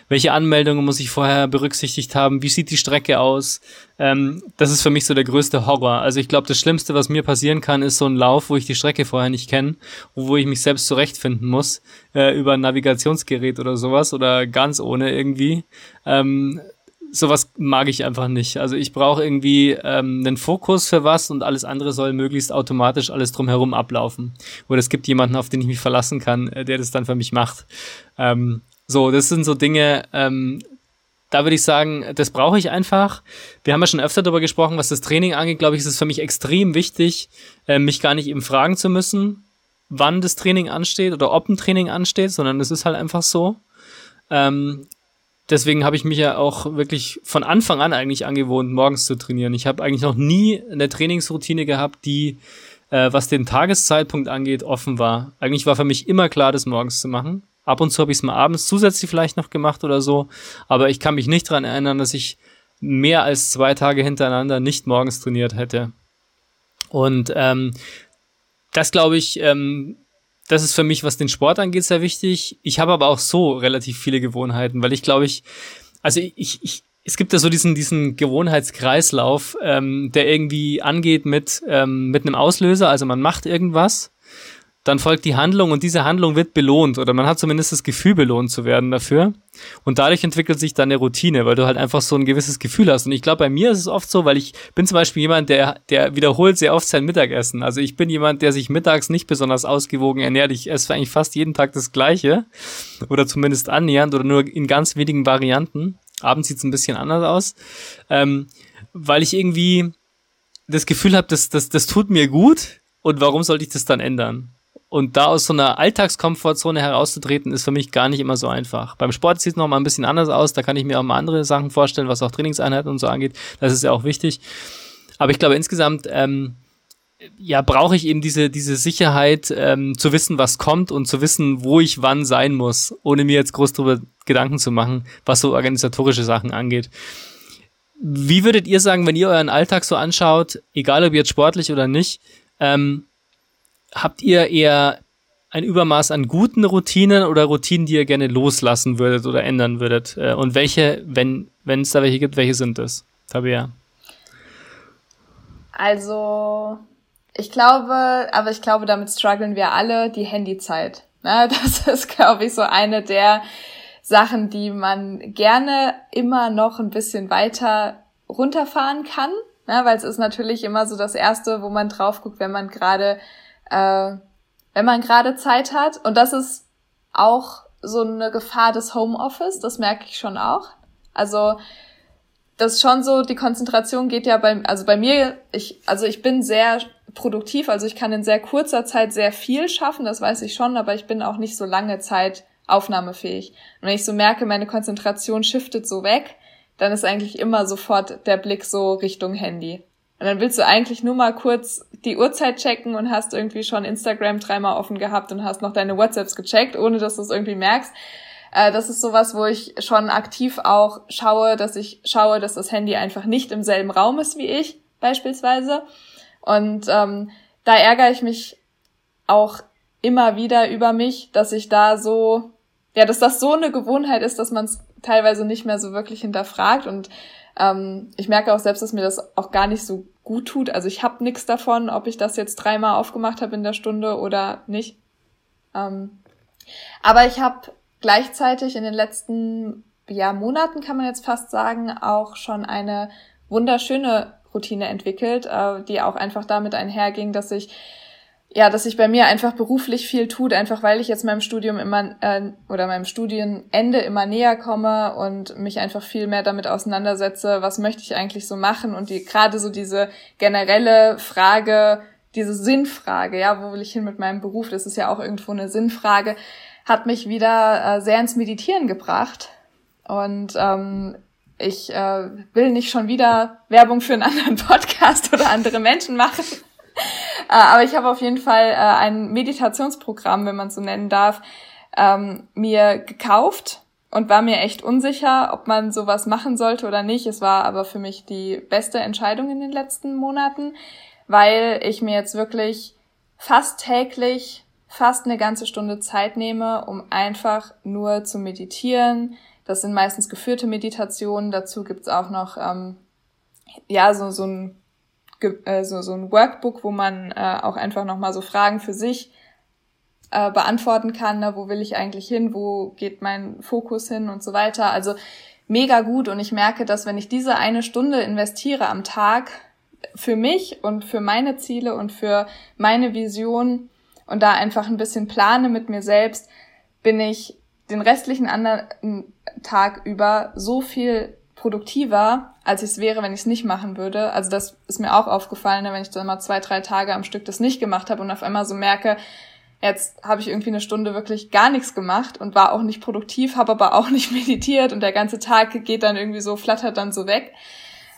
welche Anmeldungen muss ich vorher berücksichtigt haben, wie sieht die Strecke aus. Ähm, das ist für mich so der größte Horror. Also ich glaube, das Schlimmste, was mir passieren kann, ist so ein Lauf, wo ich die Strecke vorher nicht kenne, wo ich mich selbst zurechtfinden muss äh, über ein Navigationsgerät oder sowas oder ganz ohne irgendwie. Ähm, sowas mag ich einfach nicht. Also ich brauche irgendwie ähm, einen Fokus für was und alles andere soll möglichst automatisch alles drumherum ablaufen. Oder es gibt jemanden, auf den ich mich verlassen kann, äh, der das dann für mich macht. Ähm, so, das sind so Dinge, ähm, da würde ich sagen, das brauche ich einfach. Wir haben ja schon öfter darüber gesprochen, was das Training angeht. Glaube ich, ist es für mich extrem wichtig, äh, mich gar nicht eben fragen zu müssen, wann das Training ansteht oder ob ein Training ansteht, sondern es ist halt einfach so. Ähm, deswegen habe ich mich ja auch wirklich von Anfang an eigentlich angewohnt, morgens zu trainieren. Ich habe eigentlich noch nie eine Trainingsroutine gehabt, die, äh, was den Tageszeitpunkt angeht, offen war. Eigentlich war für mich immer klar, das morgens zu machen. Ab und zu habe ich es mal abends zusätzlich vielleicht noch gemacht oder so. Aber ich kann mich nicht daran erinnern, dass ich mehr als zwei Tage hintereinander nicht morgens trainiert hätte. Und ähm, das glaube ich, ähm, das ist für mich, was den Sport angeht, sehr wichtig. Ich habe aber auch so relativ viele Gewohnheiten, weil ich glaube ich, also ich, ich, es gibt ja so diesen, diesen Gewohnheitskreislauf, ähm, der irgendwie angeht mit, ähm, mit einem Auslöser, also man macht irgendwas dann folgt die Handlung und diese Handlung wird belohnt oder man hat zumindest das Gefühl, belohnt zu werden dafür. Und dadurch entwickelt sich dann eine Routine, weil du halt einfach so ein gewisses Gefühl hast. Und ich glaube, bei mir ist es oft so, weil ich bin zum Beispiel jemand, der, der wiederholt sehr oft sein Mittagessen. Also ich bin jemand, der sich mittags nicht besonders ausgewogen ernährt. Ich esse eigentlich fast jeden Tag das Gleiche oder zumindest annähernd oder nur in ganz wenigen Varianten. Abends sieht es ein bisschen anders aus, ähm, weil ich irgendwie das Gefühl habe, das, das, das tut mir gut und warum sollte ich das dann ändern? Und da aus so einer Alltagskomfortzone herauszutreten, ist für mich gar nicht immer so einfach. Beim Sport sieht es noch mal ein bisschen anders aus. Da kann ich mir auch mal andere Sachen vorstellen, was auch Trainingseinheiten und so angeht. Das ist ja auch wichtig. Aber ich glaube insgesamt, ähm, ja, brauche ich eben diese, diese Sicherheit, ähm, zu wissen, was kommt und zu wissen, wo ich wann sein muss, ohne mir jetzt groß darüber Gedanken zu machen, was so organisatorische Sachen angeht. Wie würdet ihr sagen, wenn ihr euren Alltag so anschaut, egal ob jetzt sportlich oder nicht, ähm, habt ihr eher ein Übermaß an guten Routinen oder Routinen, die ihr gerne loslassen würdet oder ändern würdet? Äh, und welche, wenn wenn es da welche gibt, welche sind es? Tabea. Also, ich glaube, aber ich glaube, damit strugglen wir alle, die Handyzeit. Ne? Das ist, glaube ich, so eine der Sachen, die man gerne immer noch ein bisschen weiter runterfahren kann, ne? weil es ist natürlich immer so das Erste, wo man drauf guckt, wenn man gerade äh, wenn man gerade Zeit hat. Und das ist auch so eine Gefahr des Homeoffice, das merke ich schon auch. Also das ist schon so, die Konzentration geht ja bei, also bei mir, ich, also ich bin sehr produktiv, also ich kann in sehr kurzer Zeit sehr viel schaffen, das weiß ich schon, aber ich bin auch nicht so lange Zeit aufnahmefähig. Und wenn ich so merke, meine Konzentration shiftet so weg, dann ist eigentlich immer sofort der Blick so Richtung Handy. Und dann willst du eigentlich nur mal kurz die Uhrzeit checken und hast irgendwie schon Instagram dreimal offen gehabt und hast noch deine WhatsApps gecheckt, ohne dass du es irgendwie merkst. Äh, das ist sowas, wo ich schon aktiv auch schaue, dass ich schaue, dass das Handy einfach nicht im selben Raum ist wie ich. beispielsweise. Und ähm, da ärgere ich mich auch immer wieder über mich, dass ich da so, ja, dass das so eine Gewohnheit ist, dass man es teilweise nicht mehr so wirklich hinterfragt. Und ähm, ich merke auch selbst, dass mir das auch gar nicht so gut tut. Also ich habe nichts davon, ob ich das jetzt dreimal aufgemacht habe in der Stunde oder nicht. Ähm, aber ich habe gleichzeitig in den letzten ja, Monaten, kann man jetzt fast sagen, auch schon eine wunderschöne Routine entwickelt, äh, die auch einfach damit einherging, dass ich ja, dass sich bei mir einfach beruflich viel tut, einfach weil ich jetzt meinem Studium immer äh, oder meinem Studienende immer näher komme und mich einfach viel mehr damit auseinandersetze, was möchte ich eigentlich so machen und die gerade so diese generelle Frage, diese Sinnfrage, ja, wo will ich hin mit meinem Beruf? Das ist ja auch irgendwo eine Sinnfrage, hat mich wieder äh, sehr ins Meditieren gebracht und ähm, ich äh, will nicht schon wieder Werbung für einen anderen Podcast oder andere Menschen machen. Äh, aber ich habe auf jeden Fall äh, ein Meditationsprogramm, wenn man so nennen darf, ähm, mir gekauft und war mir echt unsicher, ob man sowas machen sollte oder nicht. Es war aber für mich die beste Entscheidung in den letzten Monaten, weil ich mir jetzt wirklich fast täglich fast eine ganze Stunde Zeit nehme, um einfach nur zu meditieren. Das sind meistens geführte Meditationen. Dazu gibt's auch noch ähm, ja so so ein äh, so, so ein Workbook, wo man äh, auch einfach nochmal so Fragen für sich äh, beantworten kann. Ne? Wo will ich eigentlich hin? Wo geht mein Fokus hin und so weiter. Also mega gut und ich merke, dass wenn ich diese eine Stunde investiere am Tag für mich und für meine Ziele und für meine Vision und da einfach ein bisschen plane mit mir selbst, bin ich den restlichen anderen Tag über so viel produktiver, als ich es wäre, wenn ich es nicht machen würde. Also das ist mir auch aufgefallen, ne, wenn ich dann mal zwei, drei Tage am Stück das nicht gemacht habe und auf einmal so merke, jetzt habe ich irgendwie eine Stunde wirklich gar nichts gemacht und war auch nicht produktiv, habe aber auch nicht meditiert und der ganze Tag geht dann irgendwie so, flattert dann so weg.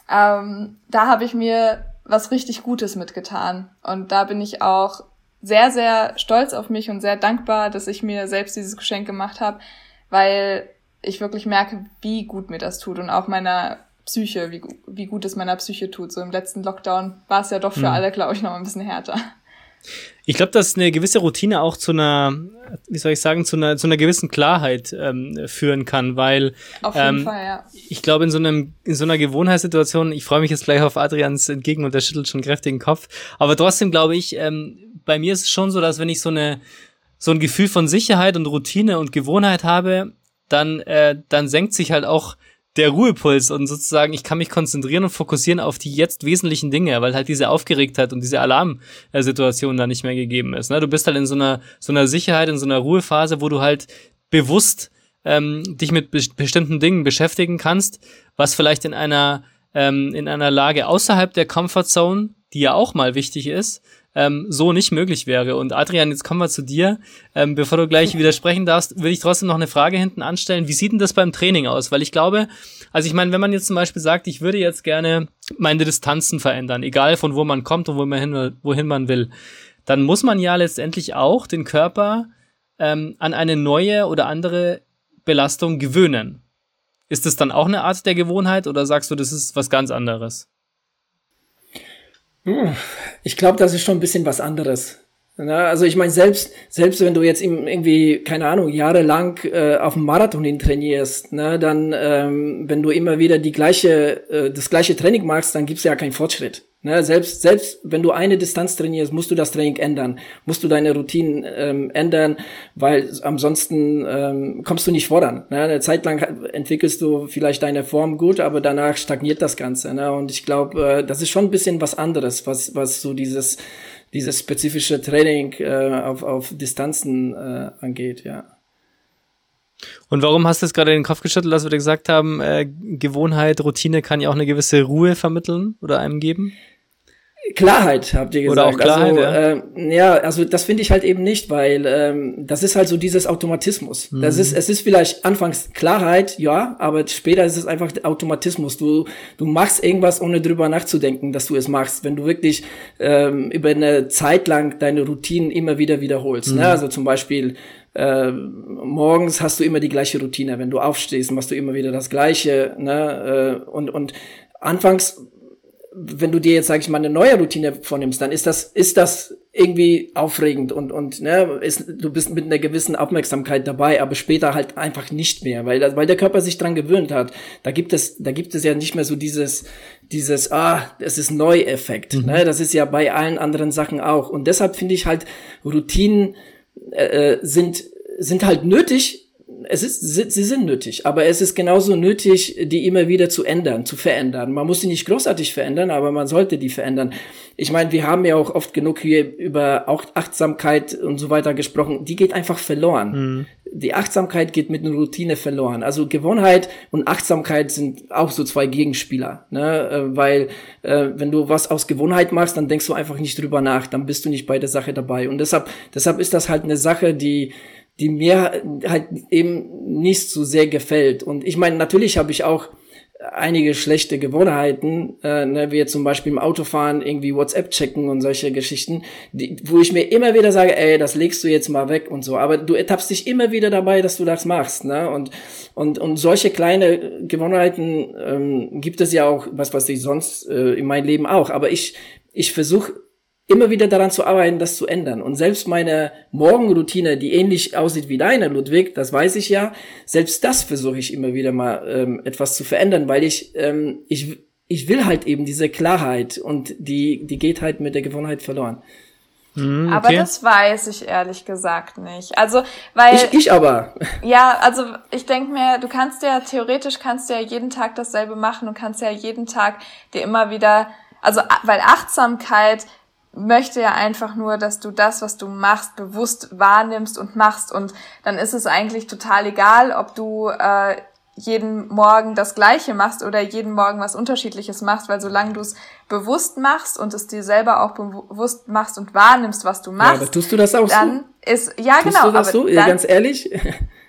Ähm, da habe ich mir was richtig Gutes mitgetan. Und da bin ich auch sehr, sehr stolz auf mich und sehr dankbar, dass ich mir selbst dieses Geschenk gemacht habe, weil ich wirklich merke, wie gut mir das tut und auch meiner Psyche, wie, wie gut es meiner Psyche tut. So im letzten Lockdown war es ja doch für mhm. alle, glaube ich, noch ein bisschen härter. Ich glaube, dass eine gewisse Routine auch zu einer, wie soll ich sagen, zu einer, zu einer gewissen Klarheit ähm, führen kann, weil auf jeden ähm, Fall, ja. ich glaube, in so einem, in so einer Gewohnheitssituation, ich freue mich jetzt gleich auf Adrians entgegen und der schüttelt schon kräftig den Kopf, aber trotzdem glaube ich, ähm, bei mir ist es schon so, dass wenn ich so eine, so ein Gefühl von Sicherheit und Routine und Gewohnheit habe, dann, äh, dann senkt sich halt auch der Ruhepuls und sozusagen ich kann mich konzentrieren und fokussieren auf die jetzt wesentlichen Dinge, weil halt diese Aufgeregtheit und diese Alarmsituation da nicht mehr gegeben ist. Ne? Du bist halt in so einer so einer Sicherheit, in so einer Ruhephase, wo du halt bewusst ähm, dich mit be bestimmten Dingen beschäftigen kannst, was vielleicht in einer ähm, in einer Lage außerhalb der Comfortzone, die ja auch mal wichtig ist, ähm, so nicht möglich wäre. Und Adrian, jetzt kommen wir zu dir. Ähm, bevor du gleich widersprechen darfst, würde ich trotzdem noch eine Frage hinten anstellen. Wie sieht denn das beim Training aus? Weil ich glaube, also ich meine, wenn man jetzt zum Beispiel sagt, ich würde jetzt gerne meine Distanzen verändern, egal von wo man kommt und wo man hin, wohin man will, dann muss man ja letztendlich auch den Körper ähm, an eine neue oder andere Belastung gewöhnen. Ist das dann auch eine Art der Gewohnheit oder sagst du, das ist was ganz anderes? Ich glaube, das ist schon ein bisschen was anderes. Na, also ich meine, selbst, selbst wenn du jetzt irgendwie, keine Ahnung, jahrelang äh, auf dem Marathon hin trainierst, ne, dann, ähm, wenn du immer wieder die gleiche, äh, das gleiche Training machst, dann gibt's ja keinen Fortschritt. Ne, selbst, selbst wenn du eine Distanz trainierst, musst du das Training ändern, musst du deine Routinen ähm, ändern, weil ansonsten ähm, kommst du nicht voran. Ne? Eine Zeit lang entwickelst du vielleicht deine Form gut, aber danach stagniert das Ganze. Ne? Und ich glaube, äh, das ist schon ein bisschen was anderes, was, was so dieses, dieses spezifische Training äh, auf, auf Distanzen äh, angeht, ja. Und warum hast du es gerade in den Kopf geschüttelt, dass wir gesagt haben, äh, Gewohnheit, Routine kann ja auch eine gewisse Ruhe vermitteln oder einem geben? Klarheit, habt ihr gesagt. Oder auch Klarheit, also, ja. Äh, ja, also das finde ich halt eben nicht, weil ähm, das ist halt so dieses Automatismus. Mhm. Das ist, es ist vielleicht anfangs Klarheit, ja, aber später ist es einfach Automatismus. Du, du machst irgendwas, ohne drüber nachzudenken, dass du es machst. Wenn du wirklich ähm, über eine Zeit lang deine Routinen immer wieder wiederholst. Ne? Mhm. Ne? Also zum Beispiel äh, morgens hast du immer die gleiche Routine. Wenn du aufstehst, machst du immer wieder das Gleiche. Ne? Äh, und, und anfangs wenn du dir jetzt, sag ich mal, eine neue Routine vornimmst, dann ist das, ist das irgendwie aufregend und, und ne, ist, du bist mit einer gewissen Aufmerksamkeit dabei, aber später halt einfach nicht mehr, weil, weil der Körper sich dran gewöhnt hat. Da gibt es, da gibt es ja nicht mehr so dieses, dieses, ah, es ist Neueffekt. Mhm. Ne? Das ist ja bei allen anderen Sachen auch. Und deshalb finde ich halt, Routinen äh, äh sind, sind halt nötig, es ist, sie sind nötig, aber es ist genauso nötig, die immer wieder zu ändern, zu verändern. Man muss sie nicht großartig verändern, aber man sollte die verändern. Ich meine, wir haben ja auch oft genug hier über auch Achtsamkeit und so weiter gesprochen. Die geht einfach verloren. Mhm. Die Achtsamkeit geht mit einer Routine verloren. Also Gewohnheit und Achtsamkeit sind auch so zwei Gegenspieler, ne? Äh, weil äh, wenn du was aus Gewohnheit machst, dann denkst du einfach nicht drüber nach, dann bist du nicht bei der Sache dabei. Und deshalb, deshalb ist das halt eine Sache, die die mir halt eben nicht so sehr gefällt. Und ich meine, natürlich habe ich auch einige schlechte Gewohnheiten, äh, ne, wie zum Beispiel im Autofahren irgendwie WhatsApp checken und solche Geschichten, die, wo ich mir immer wieder sage, ey, das legst du jetzt mal weg und so. Aber du ertappst dich immer wieder dabei, dass du das machst, ne? Und und und solche kleine Gewohnheiten ähm, gibt es ja auch, was was ich sonst äh, in meinem Leben auch. Aber ich ich versuche immer wieder daran zu arbeiten, das zu ändern. Und selbst meine Morgenroutine, die ähnlich aussieht wie deine, Ludwig, das weiß ich ja, selbst das versuche ich immer wieder mal ähm, etwas zu verändern, weil ich, ähm, ich, ich will halt eben diese Klarheit und die, die geht halt mit der Gewohnheit verloren. Mm, okay. Aber das weiß ich ehrlich gesagt nicht. Also, weil. Ich, ich aber. Ja, also ich denke mir, du kannst ja theoretisch kannst du ja jeden Tag dasselbe machen und kannst ja jeden Tag dir immer wieder, also weil Achtsamkeit möchte ja einfach nur, dass du das, was du machst, bewusst wahrnimmst und machst. Und dann ist es eigentlich total egal, ob du äh, jeden Morgen das Gleiche machst oder jeden Morgen was Unterschiedliches machst, weil solange du es bewusst machst und es dir selber auch bewusst machst und wahrnimmst, was du machst, ja, aber tust du das auch dann so? ist ja tust genau. Du das aber so? Ja, ganz ehrlich.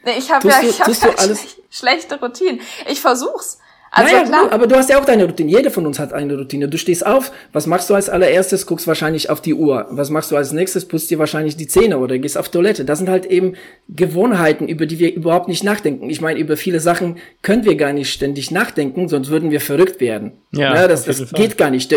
Nee, ich habe ja, ich habe ja alles schlechte Routinen. Ich versuch's. Also naja, klar. aber du hast ja auch deine Routine. Jeder von uns hat eine Routine. Du stehst auf, was machst du als allererstes? Guckst wahrscheinlich auf die Uhr. Was machst du als nächstes? Putzt dir wahrscheinlich die Zähne oder gehst auf Toilette. Das sind halt eben Gewohnheiten, über die wir überhaupt nicht nachdenken. Ich meine, über viele Sachen können wir gar nicht ständig nachdenken, sonst würden wir verrückt werden. Ja, ja das, das geht gar nicht.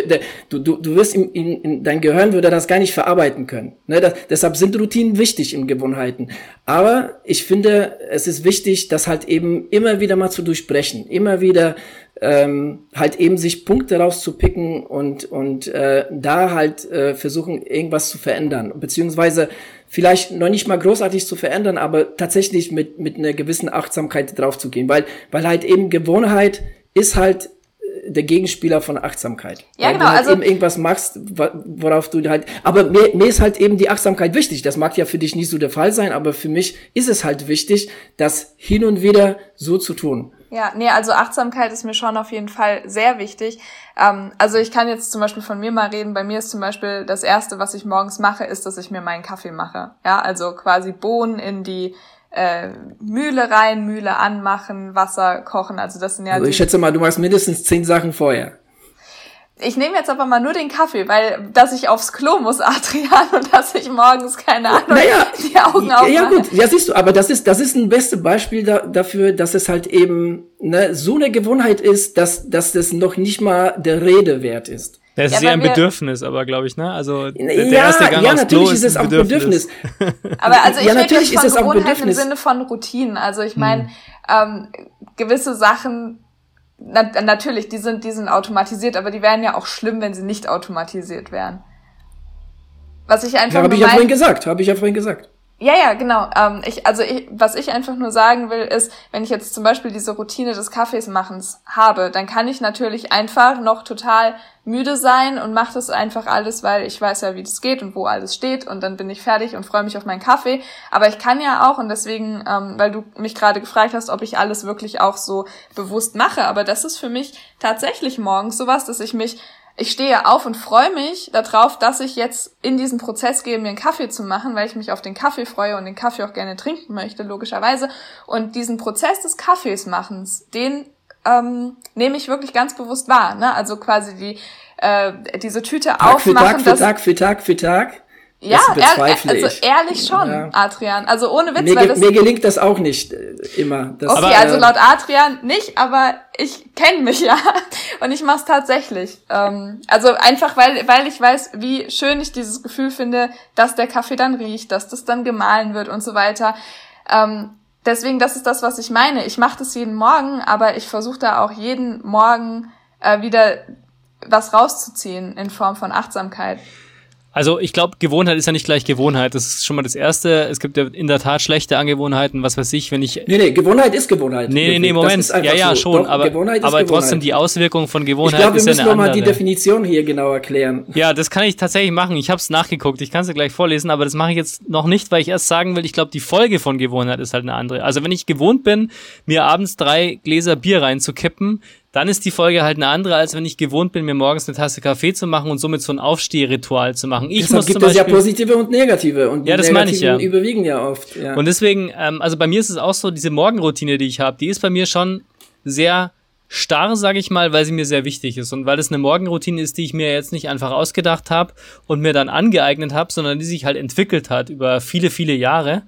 Du, du, du wirst in, in, in, dein Gehirn würde das gar nicht verarbeiten können. Ne, das, deshalb sind Routinen wichtig in Gewohnheiten. Aber ich finde, es ist wichtig, das halt eben immer wieder mal zu durchbrechen, immer wieder ähm, halt eben sich Punkte rauszupicken und, und äh, da halt äh, versuchen, irgendwas zu verändern. Beziehungsweise vielleicht noch nicht mal großartig zu verändern, aber tatsächlich mit, mit einer gewissen Achtsamkeit draufzugehen. Weil, weil halt eben Gewohnheit ist halt äh, der Gegenspieler von Achtsamkeit. Ja, Weil genau. Du halt also eben irgendwas machst, worauf du halt. Aber mir, mir ist halt eben die Achtsamkeit wichtig. Das mag ja für dich nicht so der Fall sein, aber für mich ist es halt wichtig, das hin und wieder so zu tun. Ja, nee, also Achtsamkeit ist mir schon auf jeden Fall sehr wichtig. Ähm, also ich kann jetzt zum Beispiel von mir mal reden. Bei mir ist zum Beispiel das Erste, was ich morgens mache, ist, dass ich mir meinen Kaffee mache. Ja, also quasi Bohnen in die äh, Mühle rein, Mühle anmachen, Wasser kochen. Also das sind ja. Also ich schätze mal, du machst mindestens zehn Sachen vorher. Ich nehme jetzt aber mal nur den Kaffee, weil dass ich aufs Klo muss, Adrian, und dass ich morgens keine Ahnung naja, die Augen aufmache. Ja gut, ja siehst du, aber das ist das ist ein beste Beispiel da, dafür, dass es halt eben ne, so eine Gewohnheit ist, dass dass das noch nicht mal der Rede wert ist. Das ist ja, eher ein Bedürfnis, aber glaube ich, ne? Also der, ja, erste Gang ja, natürlich Klo ist es auch Bedürfnis. Bedürfnis. aber also ich ja, rede jetzt von Gewohnheit im Sinne von Routinen. Also ich meine, hm. ähm, gewisse Sachen na, natürlich, die sind, die sind automatisiert, aber die wären ja auch schlimm, wenn sie nicht automatisiert wären. Was ich einfach. Ja, habe ich ja vorhin gesagt, habe ich ja vorhin gesagt. Ja, ja, genau. Ähm, ich, also ich, was ich einfach nur sagen will, ist, wenn ich jetzt zum Beispiel diese Routine des Kaffeesmachens habe, dann kann ich natürlich einfach noch total müde sein und mache das einfach alles, weil ich weiß ja, wie das geht und wo alles steht und dann bin ich fertig und freue mich auf meinen Kaffee. Aber ich kann ja auch und deswegen, ähm, weil du mich gerade gefragt hast, ob ich alles wirklich auch so bewusst mache, aber das ist für mich tatsächlich morgens sowas, dass ich mich ich stehe auf und freue mich darauf, dass ich jetzt in diesen Prozess gehe, mir einen Kaffee zu machen, weil ich mich auf den Kaffee freue und den Kaffee auch gerne trinken möchte, logischerweise. Und diesen Prozess des Kaffeesmachens, den ähm, nehme ich wirklich ganz bewusst wahr. Ne? Also quasi die äh, diese Tüte Tag aufmachen. Für Tag für Tag für Tag für Tag Ja, ehrlich, also ehrlich schon, ja. Adrian. Also ohne Witz. Mir, weil das, mir gelingt das auch nicht äh, immer. Das, okay, aber, also laut Adrian nicht, aber ich kenne mich ja und ich mache es tatsächlich. Ähm, also einfach, weil, weil ich weiß, wie schön ich dieses Gefühl finde, dass der Kaffee dann riecht, dass das dann gemahlen wird und so weiter. Ähm, deswegen, das ist das, was ich meine. Ich mache das jeden Morgen, aber ich versuche da auch jeden Morgen äh, wieder was rauszuziehen in Form von Achtsamkeit. Also ich glaube, Gewohnheit ist ja nicht gleich Gewohnheit. Das ist schon mal das Erste. Es gibt ja in der Tat schlechte Angewohnheiten, was weiß ich, wenn ich... Nee, nee, Gewohnheit ist Gewohnheit. Nee, nee, nee, Moment. Ja, ja, so. schon. Doch, aber aber trotzdem die Auswirkung von Gewohnheit ich glaub, ist ja eine andere. wir müssen nochmal die Definition hier genau erklären. Ja, das kann ich tatsächlich machen. Ich habe es nachgeguckt. Ich kann es gleich vorlesen, aber das mache ich jetzt noch nicht, weil ich erst sagen will, ich glaube, die Folge von Gewohnheit ist halt eine andere. Also wenn ich gewohnt bin, mir abends drei Gläser Bier reinzukippen, dann ist die Folge halt eine andere, als wenn ich gewohnt bin, mir morgens eine Tasse Kaffee zu machen und somit so ein Aufstehritual zu machen. Ich Deshalb muss gibt es ja positive und negative und die ja, das meine ich, ja. überwiegen ja oft. Ja. Und deswegen, ähm, also bei mir ist es auch so, diese Morgenroutine, die ich habe, die ist bei mir schon sehr starr, sage ich mal, weil sie mir sehr wichtig ist und weil es eine Morgenroutine ist, die ich mir jetzt nicht einfach ausgedacht habe und mir dann angeeignet habe, sondern die sich halt entwickelt hat über viele, viele Jahre.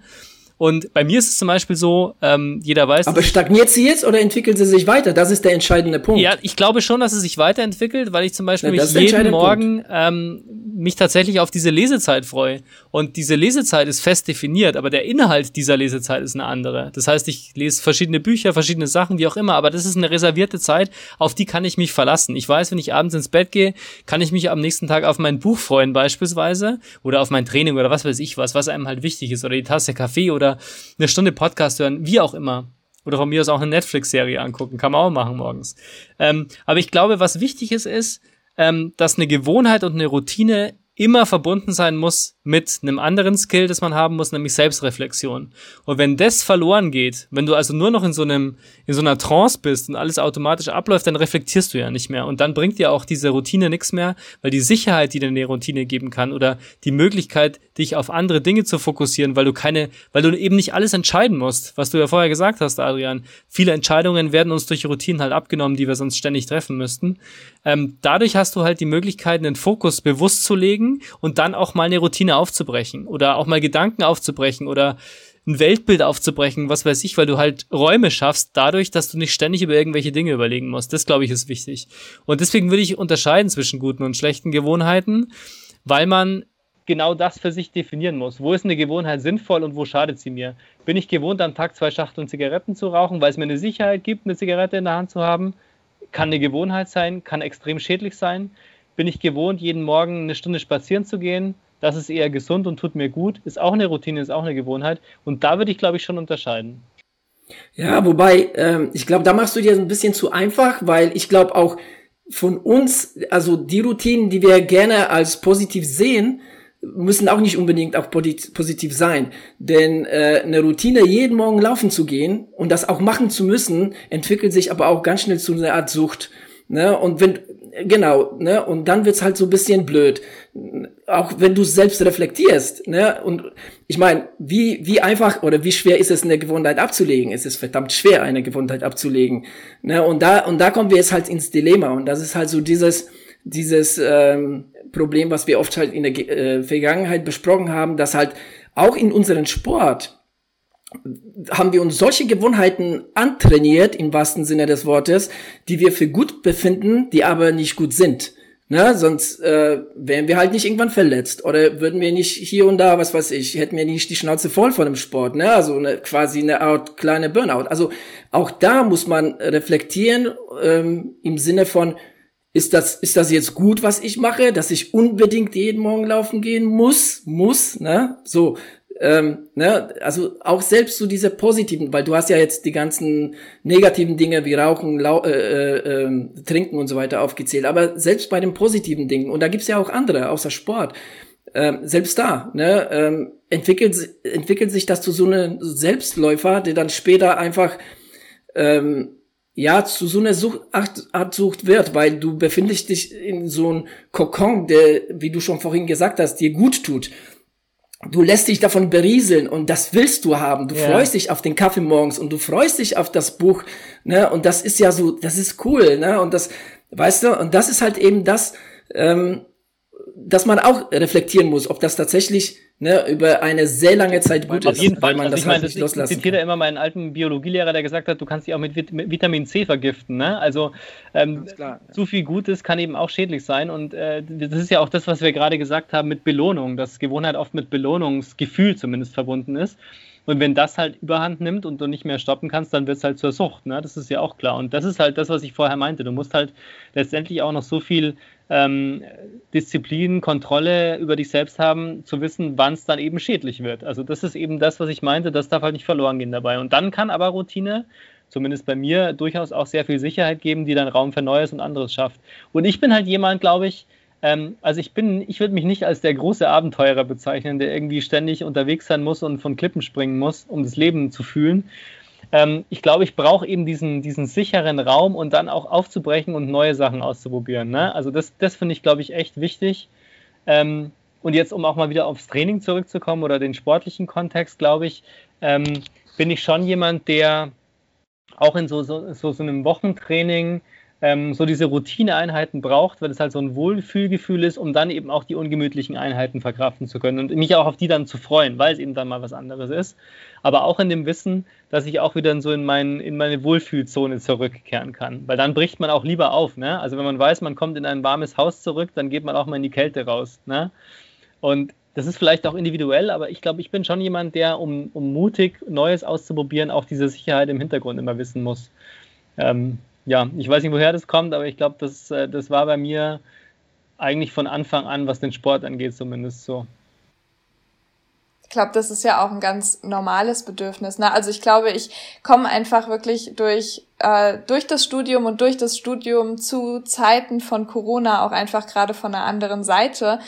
Und bei mir ist es zum Beispiel so, ähm, jeder weiß. Aber stagniert sie jetzt oder entwickelt sie sich weiter? Das ist der entscheidende Punkt. Ja, ich glaube schon, dass sie sich weiterentwickelt, weil ich zum Beispiel ja, mich jeden Morgen ähm, mich tatsächlich auf diese Lesezeit freue. Und diese Lesezeit ist fest definiert, aber der Inhalt dieser Lesezeit ist eine andere. Das heißt, ich lese verschiedene Bücher, verschiedene Sachen, wie auch immer, aber das ist eine reservierte Zeit, auf die kann ich mich verlassen. Ich weiß, wenn ich abends ins Bett gehe, kann ich mich am nächsten Tag auf mein Buch freuen beispielsweise oder auf mein Training oder was weiß ich was, was einem halt wichtig ist oder die Tasse Kaffee oder oder eine Stunde Podcast hören, wie auch immer. Oder von mir aus auch eine Netflix-Serie angucken, kann man auch machen morgens. Ähm, aber ich glaube, was wichtig ist, ist, ähm, dass eine Gewohnheit und eine Routine immer verbunden sein muss mit einem anderen Skill, das man haben muss, nämlich Selbstreflexion. Und wenn das verloren geht, wenn du also nur noch in so einem, in so einer Trance bist und alles automatisch abläuft, dann reflektierst du ja nicht mehr. Und dann bringt dir auch diese Routine nichts mehr, weil die Sicherheit, die dir eine Routine geben kann oder die Möglichkeit, dich auf andere Dinge zu fokussieren, weil du keine, weil du eben nicht alles entscheiden musst, was du ja vorher gesagt hast, Adrian. Viele Entscheidungen werden uns durch Routinen halt abgenommen, die wir sonst ständig treffen müssten. Ähm, dadurch hast du halt die Möglichkeit, einen Fokus bewusst zu legen und dann auch mal eine Routine aufzubrechen oder auch mal Gedanken aufzubrechen oder ein Weltbild aufzubrechen, was weiß ich, weil du halt Räume schaffst, dadurch, dass du nicht ständig über irgendwelche Dinge überlegen musst. Das, glaube ich, ist wichtig. Und deswegen würde ich unterscheiden zwischen guten und schlechten Gewohnheiten, weil man genau das für sich definieren muss. Wo ist eine Gewohnheit sinnvoll und wo schadet sie mir? Bin ich gewohnt, am Tag zwei Schachteln Zigaretten zu rauchen, weil es mir eine Sicherheit gibt, eine Zigarette in der Hand zu haben? Kann eine Gewohnheit sein, kann extrem schädlich sein. Bin ich gewohnt, jeden Morgen eine Stunde spazieren zu gehen? Das ist eher gesund und tut mir gut. Ist auch eine Routine, ist auch eine Gewohnheit. Und da würde ich, glaube ich, schon unterscheiden. Ja, wobei, ähm, ich glaube, da machst du dir ein bisschen zu einfach, weil ich glaube auch von uns, also die Routinen, die wir gerne als positiv sehen, müssen auch nicht unbedingt auch positiv sein. Denn äh, eine Routine, jeden Morgen laufen zu gehen und das auch machen zu müssen, entwickelt sich aber auch ganz schnell zu einer Art Sucht. Ne? Und wenn, genau, ne? Und dann wird's halt so ein bisschen blöd. Auch wenn du selbst reflektierst, ne? Und ich meine, wie, wie einfach oder wie schwer ist es, eine Gewohnheit abzulegen? Es ist verdammt schwer, eine Gewohnheit abzulegen. Ne? Und da, und da kommen wir jetzt halt ins Dilemma. Und das ist halt so dieses, dieses ähm, Problem, was wir oft halt in der äh, Vergangenheit besprochen haben, dass halt auch in unserem Sport haben wir uns solche Gewohnheiten antrainiert, im wahrsten Sinne des Wortes, die wir für gut befinden, die aber nicht gut sind. Ne? Sonst äh, wären wir halt nicht irgendwann verletzt oder würden wir nicht hier und da, was weiß ich, hätten wir nicht die Schnauze voll von dem Sport, ne? Also eine, quasi eine Art kleine Burnout. Also auch da muss man reflektieren ähm, im Sinne von, ist das, ist das jetzt gut, was ich mache, dass ich unbedingt jeden Morgen laufen gehen muss, muss, ne? So, ähm, ne? also auch selbst so diese positiven, weil du hast ja jetzt die ganzen negativen Dinge wie Rauchen, Lau äh, äh, äh, Trinken und so weiter aufgezählt, aber selbst bei den positiven Dingen, und da gibt's ja auch andere, außer Sport, ähm, selbst da, ne, ähm, entwickelt, entwickelt sich das zu so einem Selbstläufer, der dann später einfach ähm, ja, zu so einer Sucht, Art Sucht wird, weil du befindest dich in so einem Kokon, der, wie du schon vorhin gesagt hast, dir gut tut. Du lässt dich davon berieseln und das willst du haben. Du ja. freust dich auf den Kaffee morgens und du freust dich auf das Buch, ne? Und das ist ja so, das ist cool, ne? Und das, weißt du, und das ist halt eben das, ähm, dass man auch reflektieren muss, ob das tatsächlich ne, über eine sehr lange Zeit gut Auf ist, jeden Fall. weil man also das ich halt meine, nicht loslassen Ich zitiere immer meinen alten Biologielehrer, der gesagt hat, du kannst dich auch mit, Vitamin C vergiften. Ne? Also ähm, klar, ja. zu viel Gutes kann eben auch schädlich sein und äh, das ist ja auch das, was wir gerade gesagt haben mit Belohnung, dass Gewohnheit oft mit Belohnungsgefühl zumindest verbunden ist. Und wenn das halt überhand nimmt und du nicht mehr stoppen kannst, dann wird es halt zur Sucht. Ne? Das ist ja auch klar. Und das ist halt das, was ich vorher meinte. Du musst halt letztendlich auch noch so viel ähm, Disziplin, Kontrolle über dich selbst haben, zu wissen, wann es dann eben schädlich wird. Also das ist eben das, was ich meinte, das darf halt nicht verloren gehen dabei. Und dann kann aber Routine, zumindest bei mir, durchaus auch sehr viel Sicherheit geben, die dann Raum für Neues und anderes schafft. Und ich bin halt jemand, glaube ich, ähm, also ich bin, ich würde mich nicht als der große Abenteurer bezeichnen, der irgendwie ständig unterwegs sein muss und von Klippen springen muss, um das Leben zu fühlen, ähm, ich glaube, ich brauche eben diesen, diesen sicheren Raum und dann auch aufzubrechen und neue Sachen auszuprobieren. Ne? Also das, das finde ich, glaube ich, echt wichtig. Ähm, und jetzt, um auch mal wieder aufs Training zurückzukommen oder den sportlichen Kontext, glaube ich, ähm, bin ich schon jemand, der auch in so, so, so, so einem Wochentraining ähm, so diese Routineeinheiten braucht, weil es halt so ein Wohlfühlgefühl ist, um dann eben auch die ungemütlichen Einheiten verkraften zu können und mich auch auf die dann zu freuen, weil es eben dann mal was anderes ist. Aber auch in dem Wissen, dass ich auch wieder so in, mein, in meine Wohlfühlzone zurückkehren kann. Weil dann bricht man auch lieber auf. Ne? Also wenn man weiß, man kommt in ein warmes Haus zurück, dann geht man auch mal in die Kälte raus. Ne? Und das ist vielleicht auch individuell, aber ich glaube, ich bin schon jemand, der, um, um mutig Neues auszuprobieren, auch diese Sicherheit im Hintergrund immer wissen muss. Ähm, ja, ich weiß nicht, woher das kommt, aber ich glaube, das, äh, das war bei mir eigentlich von Anfang an, was den Sport angeht, zumindest so. Ich glaube, das ist ja auch ein ganz normales Bedürfnis. Ne? Also ich glaube, ich komme einfach wirklich durch, äh, durch das Studium und durch das Studium zu Zeiten von Corona auch einfach gerade von einer anderen Seite.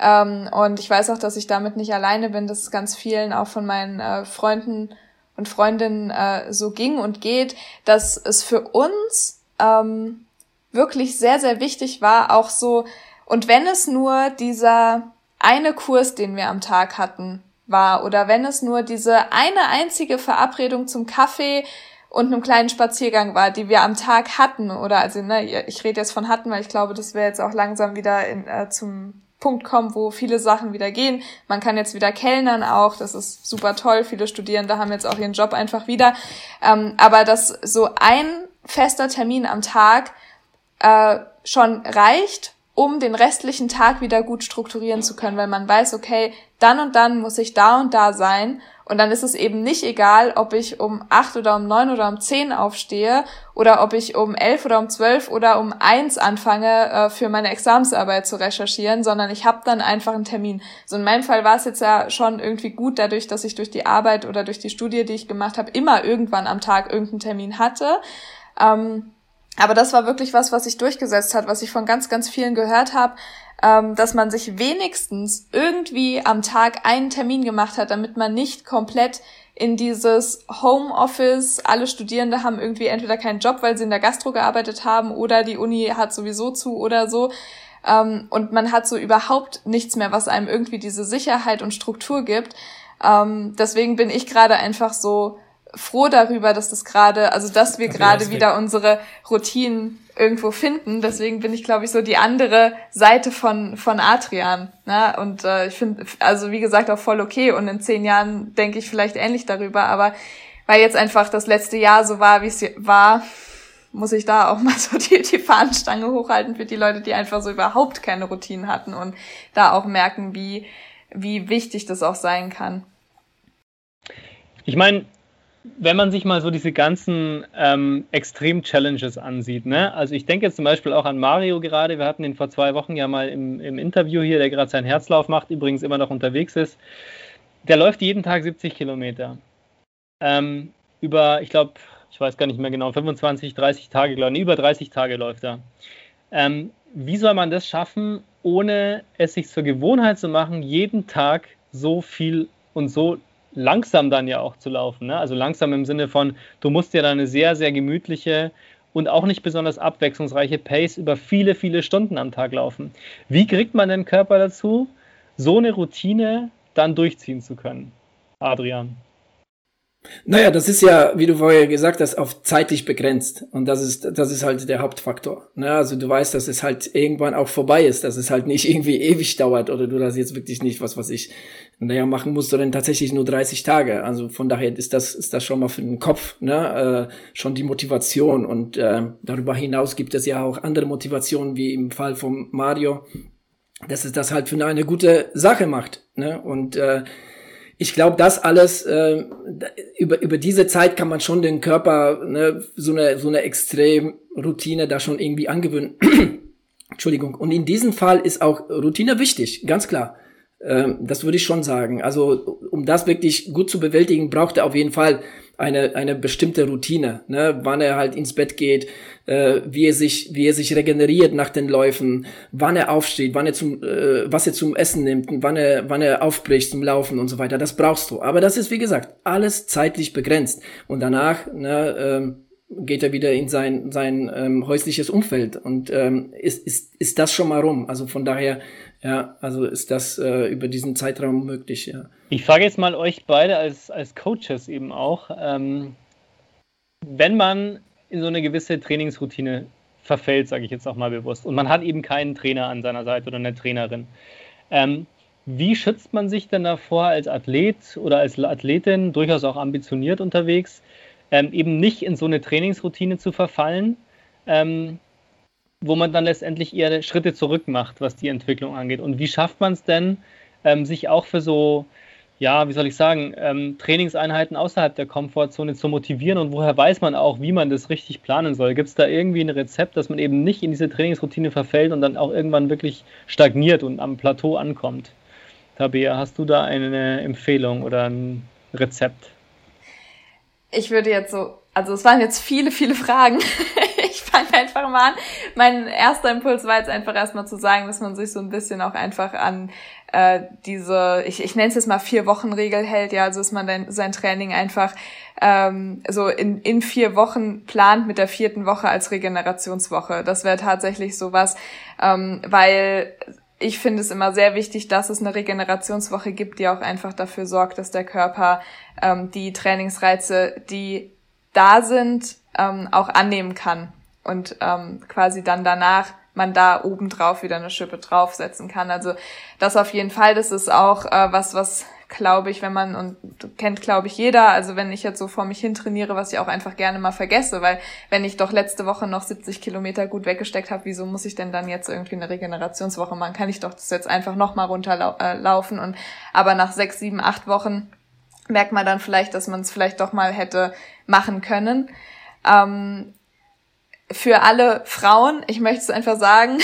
Ähm, und ich weiß auch, dass ich damit nicht alleine bin, dass es ganz vielen auch von meinen äh, Freunden und Freundinnen äh, so ging und geht, dass es für uns ähm, wirklich sehr, sehr wichtig war, auch so, und wenn es nur dieser eine Kurs, den wir am Tag hatten, war, oder wenn es nur diese eine einzige Verabredung zum Kaffee und einem kleinen Spaziergang war, die wir am Tag hatten, oder also, ne, ich rede jetzt von hatten, weil ich glaube, das wäre jetzt auch langsam wieder in, äh, zum Punkt kommt, wo viele Sachen wieder gehen. Man kann jetzt wieder kellnern auch, das ist super toll. Viele Studierende haben jetzt auch ihren Job einfach wieder. Ähm, aber dass so ein fester Termin am Tag äh, schon reicht, um den restlichen Tag wieder gut strukturieren zu können, weil man weiß, okay, dann und dann muss ich da und da sein und dann ist es eben nicht egal, ob ich um acht oder um neun oder um zehn aufstehe oder ob ich um elf oder um zwölf oder um eins anfange, äh, für meine Examensarbeit zu recherchieren, sondern ich habe dann einfach einen Termin. So in meinem Fall war es jetzt ja schon irgendwie gut, dadurch, dass ich durch die Arbeit oder durch die Studie, die ich gemacht habe, immer irgendwann am Tag irgendeinen Termin hatte. Ähm, aber das war wirklich was, was sich durchgesetzt hat, was ich von ganz, ganz vielen gehört habe, ähm, dass man sich wenigstens irgendwie am Tag einen Termin gemacht hat, damit man nicht komplett in dieses Homeoffice, alle Studierende haben irgendwie entweder keinen Job, weil sie in der Gastro gearbeitet haben oder die Uni hat sowieso zu oder so. Ähm, und man hat so überhaupt nichts mehr, was einem irgendwie diese Sicherheit und Struktur gibt. Ähm, deswegen bin ich gerade einfach so froh darüber, dass das gerade, also dass wir gerade wieder unsere Routinen irgendwo finden. Deswegen bin ich, glaube ich, so die andere Seite von von Adrian. Ne? Und äh, ich finde, also wie gesagt, auch voll okay. Und in zehn Jahren denke ich vielleicht ähnlich darüber. Aber weil jetzt einfach das letzte Jahr so war, wie es war, muss ich da auch mal so die, die Fahnenstange hochhalten für die Leute, die einfach so überhaupt keine Routinen hatten und da auch merken, wie wie wichtig das auch sein kann. Ich meine, wenn man sich mal so diese ganzen ähm, Extrem-Challenges ansieht, ne? also ich denke jetzt zum Beispiel auch an Mario gerade, wir hatten ihn vor zwei Wochen ja mal im, im Interview hier, der gerade seinen Herzlauf macht, übrigens immer noch unterwegs ist, der läuft jeden Tag 70 Kilometer. Ähm, über, ich glaube, ich weiß gar nicht mehr genau, 25, 30 Tage, glaube ich, über 30 Tage läuft er. Ähm, wie soll man das schaffen, ohne es sich zur Gewohnheit zu machen, jeden Tag so viel und so langsam dann ja auch zu laufen. Ne? Also langsam im Sinne von, du musst ja dann eine sehr, sehr gemütliche und auch nicht besonders abwechslungsreiche Pace über viele, viele Stunden am Tag laufen. Wie kriegt man den Körper dazu, so eine Routine dann durchziehen zu können? Adrian. Naja, das ist ja, wie du vorher gesagt hast, auf zeitlich begrenzt. Und das ist, das ist halt der Hauptfaktor. Ne? Also du weißt, dass es halt irgendwann auch vorbei ist, dass es halt nicht irgendwie ewig dauert oder du das jetzt wirklich nicht, was was ich, naja, machen musst, sondern tatsächlich nur 30 Tage. Also von daher ist das, ist das schon mal für den Kopf, ne? äh, schon die Motivation. Und äh, darüber hinaus gibt es ja auch andere Motivationen, wie im Fall von Mario, dass es das halt für eine gute Sache macht. Ne? Und äh, ich glaube, das alles äh, über über diese Zeit kann man schon den Körper ne, so eine so eine Extremroutine da schon irgendwie angewöhnen. Entschuldigung. Und in diesem Fall ist auch Routine wichtig, ganz klar. Ähm, das würde ich schon sagen. Also um das wirklich gut zu bewältigen, braucht er auf jeden Fall eine, eine bestimmte Routine, ne? wann er halt ins Bett geht, äh, wie er sich, wie er sich regeneriert nach den Läufen, wann er aufsteht, wann er zum, äh, was er zum Essen nimmt, wann er, wann er aufbricht zum Laufen und so weiter. Das brauchst du. Aber das ist wie gesagt alles zeitlich begrenzt. Und danach ne, ähm, geht er wieder in sein sein ähm, häusliches Umfeld und ähm, ist ist ist das schon mal rum. Also von daher ja, also ist das äh, über diesen Zeitraum möglich, ja. Ich frage jetzt mal euch beide als, als Coaches eben auch, ähm, wenn man in so eine gewisse Trainingsroutine verfällt, sage ich jetzt auch mal bewusst, und man hat eben keinen Trainer an seiner Seite oder eine Trainerin, ähm, wie schützt man sich denn davor als Athlet oder als Athletin, durchaus auch ambitioniert unterwegs, ähm, eben nicht in so eine Trainingsroutine zu verfallen, ähm, wo man dann letztendlich eher Schritte zurück macht, was die Entwicklung angeht. Und wie schafft man es denn, ähm, sich auch für so, ja, wie soll ich sagen, ähm, Trainingseinheiten außerhalb der Komfortzone zu motivieren und woher weiß man auch, wie man das richtig planen soll? Gibt es da irgendwie ein Rezept, dass man eben nicht in diese Trainingsroutine verfällt und dann auch irgendwann wirklich stagniert und am Plateau ankommt? Tabea, hast du da eine Empfehlung oder ein Rezept? Ich würde jetzt so, also es waren jetzt viele, viele Fragen. fange einfach mal an. Mein erster Impuls war jetzt einfach erstmal zu sagen, dass man sich so ein bisschen auch einfach an äh, diese, ich, ich nenne es jetzt mal vier Wochen Regel hält, ja, also dass man dann sein Training einfach ähm, so in, in vier Wochen plant mit der vierten Woche als Regenerationswoche. Das wäre tatsächlich sowas, ähm, weil ich finde es immer sehr wichtig, dass es eine Regenerationswoche gibt, die auch einfach dafür sorgt, dass der Körper ähm, die Trainingsreize, die da sind, ähm, auch annehmen kann und ähm, quasi dann danach man da obendrauf wieder eine Schippe draufsetzen kann. Also das auf jeden Fall, das ist auch äh, was, was glaube ich, wenn man, und kennt glaube ich jeder, also wenn ich jetzt so vor mich hin trainiere, was ich auch einfach gerne mal vergesse, weil wenn ich doch letzte Woche noch 70 Kilometer gut weggesteckt habe, wieso muss ich denn dann jetzt irgendwie eine Regenerationswoche machen? Kann ich doch das jetzt einfach nochmal runterlaufen und aber nach sechs, sieben, acht Wochen merkt man dann vielleicht, dass man es vielleicht doch mal hätte machen können. Ähm, für alle Frauen, ich möchte es einfach sagen,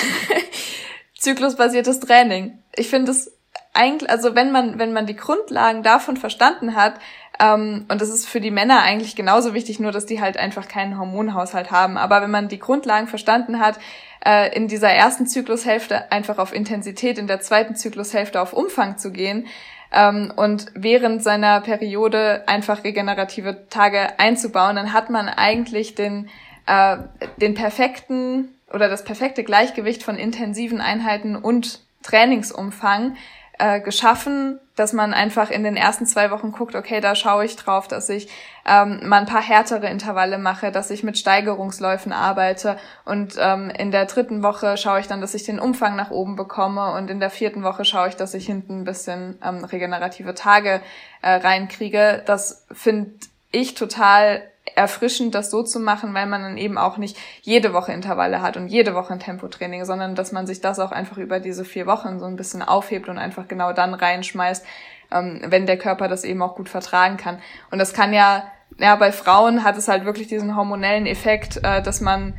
zyklusbasiertes Training. Ich finde es eigentlich, also wenn man, wenn man die Grundlagen davon verstanden hat, ähm, und das ist für die Männer eigentlich genauso wichtig, nur dass die halt einfach keinen Hormonhaushalt haben. Aber wenn man die Grundlagen verstanden hat, äh, in dieser ersten Zyklushälfte einfach auf Intensität, in der zweiten Zyklushälfte auf Umfang zu gehen, ähm, und während seiner Periode einfach regenerative Tage einzubauen, dann hat man eigentlich den äh, den perfekten oder das perfekte Gleichgewicht von intensiven Einheiten und Trainingsumfang äh, geschaffen, dass man einfach in den ersten zwei Wochen guckt, okay, da schaue ich drauf, dass ich ähm, mal ein paar härtere Intervalle mache, dass ich mit Steigerungsläufen arbeite und ähm, in der dritten Woche schaue ich dann, dass ich den Umfang nach oben bekomme und in der vierten Woche schaue ich, dass ich hinten ein bisschen ähm, regenerative Tage äh, reinkriege. Das finde ich total erfrischend, das so zu machen, weil man dann eben auch nicht jede Woche Intervalle hat und jede Woche ein Tempotraining, sondern dass man sich das auch einfach über diese vier Wochen so ein bisschen aufhebt und einfach genau dann reinschmeißt, ähm, wenn der Körper das eben auch gut vertragen kann. Und das kann ja, ja, bei Frauen hat es halt wirklich diesen hormonellen Effekt, äh, dass man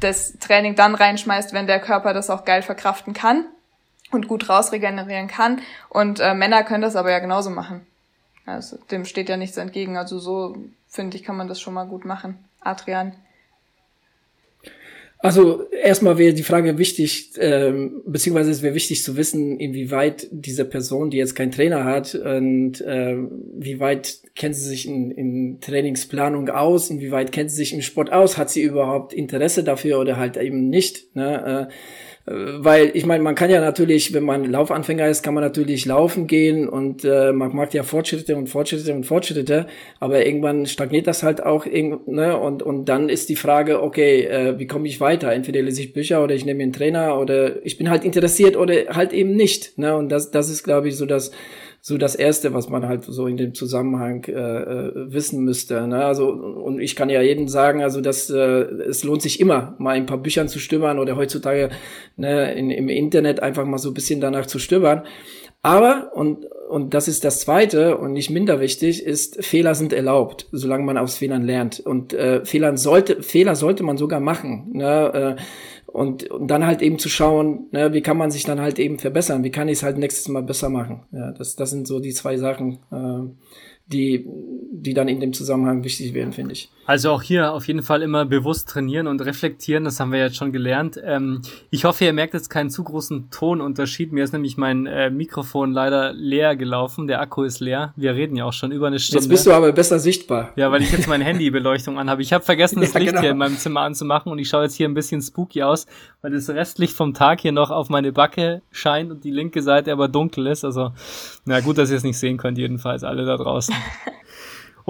das Training dann reinschmeißt, wenn der Körper das auch geil verkraften kann und gut rausregenerieren kann. Und äh, Männer können das aber ja genauso machen. Also, dem steht ja nichts entgegen. Also so finde ich, kann man das schon mal gut machen. Adrian. Also erstmal wäre die Frage wichtig, ähm, beziehungsweise es wäre wichtig zu wissen, inwieweit diese Person, die jetzt keinen Trainer hat, und äh, wie weit kennt sie sich in, in Trainingsplanung aus, inwieweit kennt sie sich im Sport aus, hat sie überhaupt Interesse dafür oder halt eben nicht. Ne? Äh, weil ich meine, man kann ja natürlich, wenn man Laufanfänger ist, kann man natürlich laufen gehen und äh, man macht ja Fortschritte und Fortschritte und Fortschritte, aber irgendwann stagniert das halt auch ne? und und dann ist die Frage, okay, äh, wie komme ich weiter? Entweder lese ich Bücher oder ich nehme einen Trainer oder ich bin halt interessiert oder halt eben nicht, ne? Und das das ist glaube ich so das so das erste, was man halt so in dem Zusammenhang äh, äh, wissen müsste. Ne? Also und ich kann ja jedem sagen, also dass äh, es lohnt sich immer mal ein paar Büchern zu stöbern oder heutzutage ne, in, im Internet einfach mal so ein bisschen danach zu stöbern. Aber und und das ist das Zweite und nicht minder wichtig ist Fehler sind erlaubt, solange man aus Fehlern lernt und äh, Fehlern sollte Fehler sollte man sogar machen. Ne? Äh, und, und dann halt eben zu schauen, ne, wie kann man sich dann halt eben verbessern, wie kann ich es halt nächstes Mal besser machen. Ja, das, das sind so die zwei Sachen, äh, die, die dann in dem Zusammenhang wichtig werden, finde ich. Also auch hier auf jeden Fall immer bewusst trainieren und reflektieren, das haben wir jetzt schon gelernt. Ähm, ich hoffe, ihr merkt jetzt keinen zu großen Tonunterschied. Mir ist nämlich mein äh, Mikrofon leider leer gelaufen, der Akku ist leer. Wir reden ja auch schon über eine Stunde. Jetzt bist du aber besser sichtbar. Ja, weil ich jetzt meine Handybeleuchtung anhabe. Ich habe vergessen, das ja, Licht genau. hier in meinem Zimmer anzumachen und ich schaue jetzt hier ein bisschen spooky aus, weil das Restlicht vom Tag hier noch auf meine Backe scheint und die linke Seite aber dunkel ist. Also, na gut, dass ihr es nicht sehen könnt, jedenfalls alle da draußen.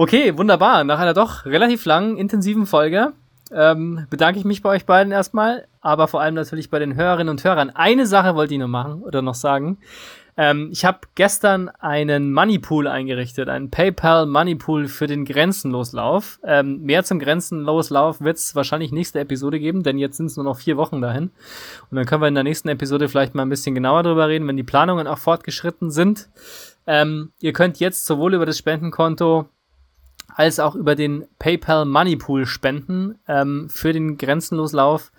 Okay, wunderbar. Nach einer doch relativ langen, intensiven Folge ähm, bedanke ich mich bei euch beiden erstmal, aber vor allem natürlich bei den Hörerinnen und Hörern. Eine Sache wollte ich noch machen oder noch sagen. Ähm, ich habe gestern einen Moneypool eingerichtet, einen PayPal Moneypool für den Grenzenloslauf. Ähm, mehr zum Grenzenloslauf wird es wahrscheinlich nächste Episode geben, denn jetzt sind es nur noch vier Wochen dahin. Und dann können wir in der nächsten Episode vielleicht mal ein bisschen genauer drüber reden, wenn die Planungen auch fortgeschritten sind. Ähm, ihr könnt jetzt sowohl über das Spendenkonto als auch über den PayPal Money Pool spenden ähm, für den Grenzenloslauf.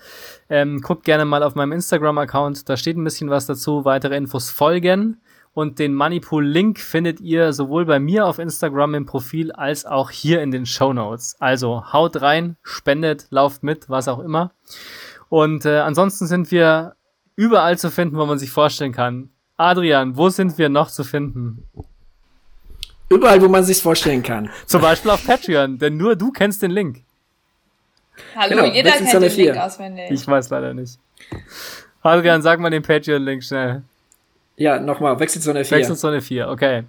Ähm, guckt gerne mal auf meinem Instagram-Account, da steht ein bisschen was dazu. Weitere Infos folgen. Und den Moneypool-Link findet ihr sowohl bei mir auf Instagram im Profil als auch hier in den Show Notes. Also haut rein, spendet, lauft mit, was auch immer. Und äh, ansonsten sind wir überall zu finden, wo man sich vorstellen kann. Adrian, wo sind wir noch zu finden? Überall, wo man sich vorstellen kann. Zum Beispiel auf Patreon, denn nur du kennst den Link. Hallo, genau, jeder kennt den Link auswendig. Ich weiß leider nicht. Adrian, sag mal den Patreon-Link schnell. Ja, nochmal, Wechselzone 4. Wechselzone 4, okay.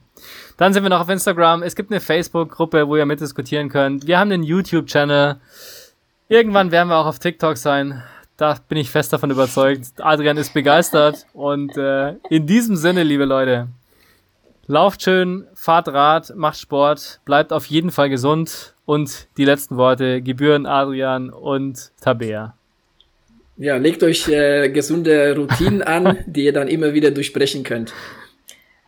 Dann sind wir noch auf Instagram. Es gibt eine Facebook-Gruppe, wo ihr mitdiskutieren könnt. Wir haben einen YouTube-Channel. Irgendwann werden wir auch auf TikTok sein. Da bin ich fest davon überzeugt. Adrian ist begeistert. Und äh, in diesem Sinne, liebe Leute, Lauft schön, fahrt Rad, macht Sport, bleibt auf jeden Fall gesund und die letzten Worte gebühren Adrian und Tabea. Ja, legt euch äh, gesunde Routinen an, die ihr dann immer wieder durchbrechen könnt.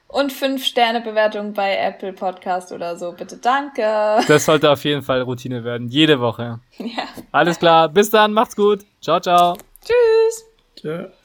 Und fünf Sterne Bewertung bei Apple Podcast oder so, bitte danke. Das sollte auf jeden Fall Routine werden, jede Woche. Ja. Alles klar, bis dann, macht's gut. Ciao, ciao. Tschüss. Tschö.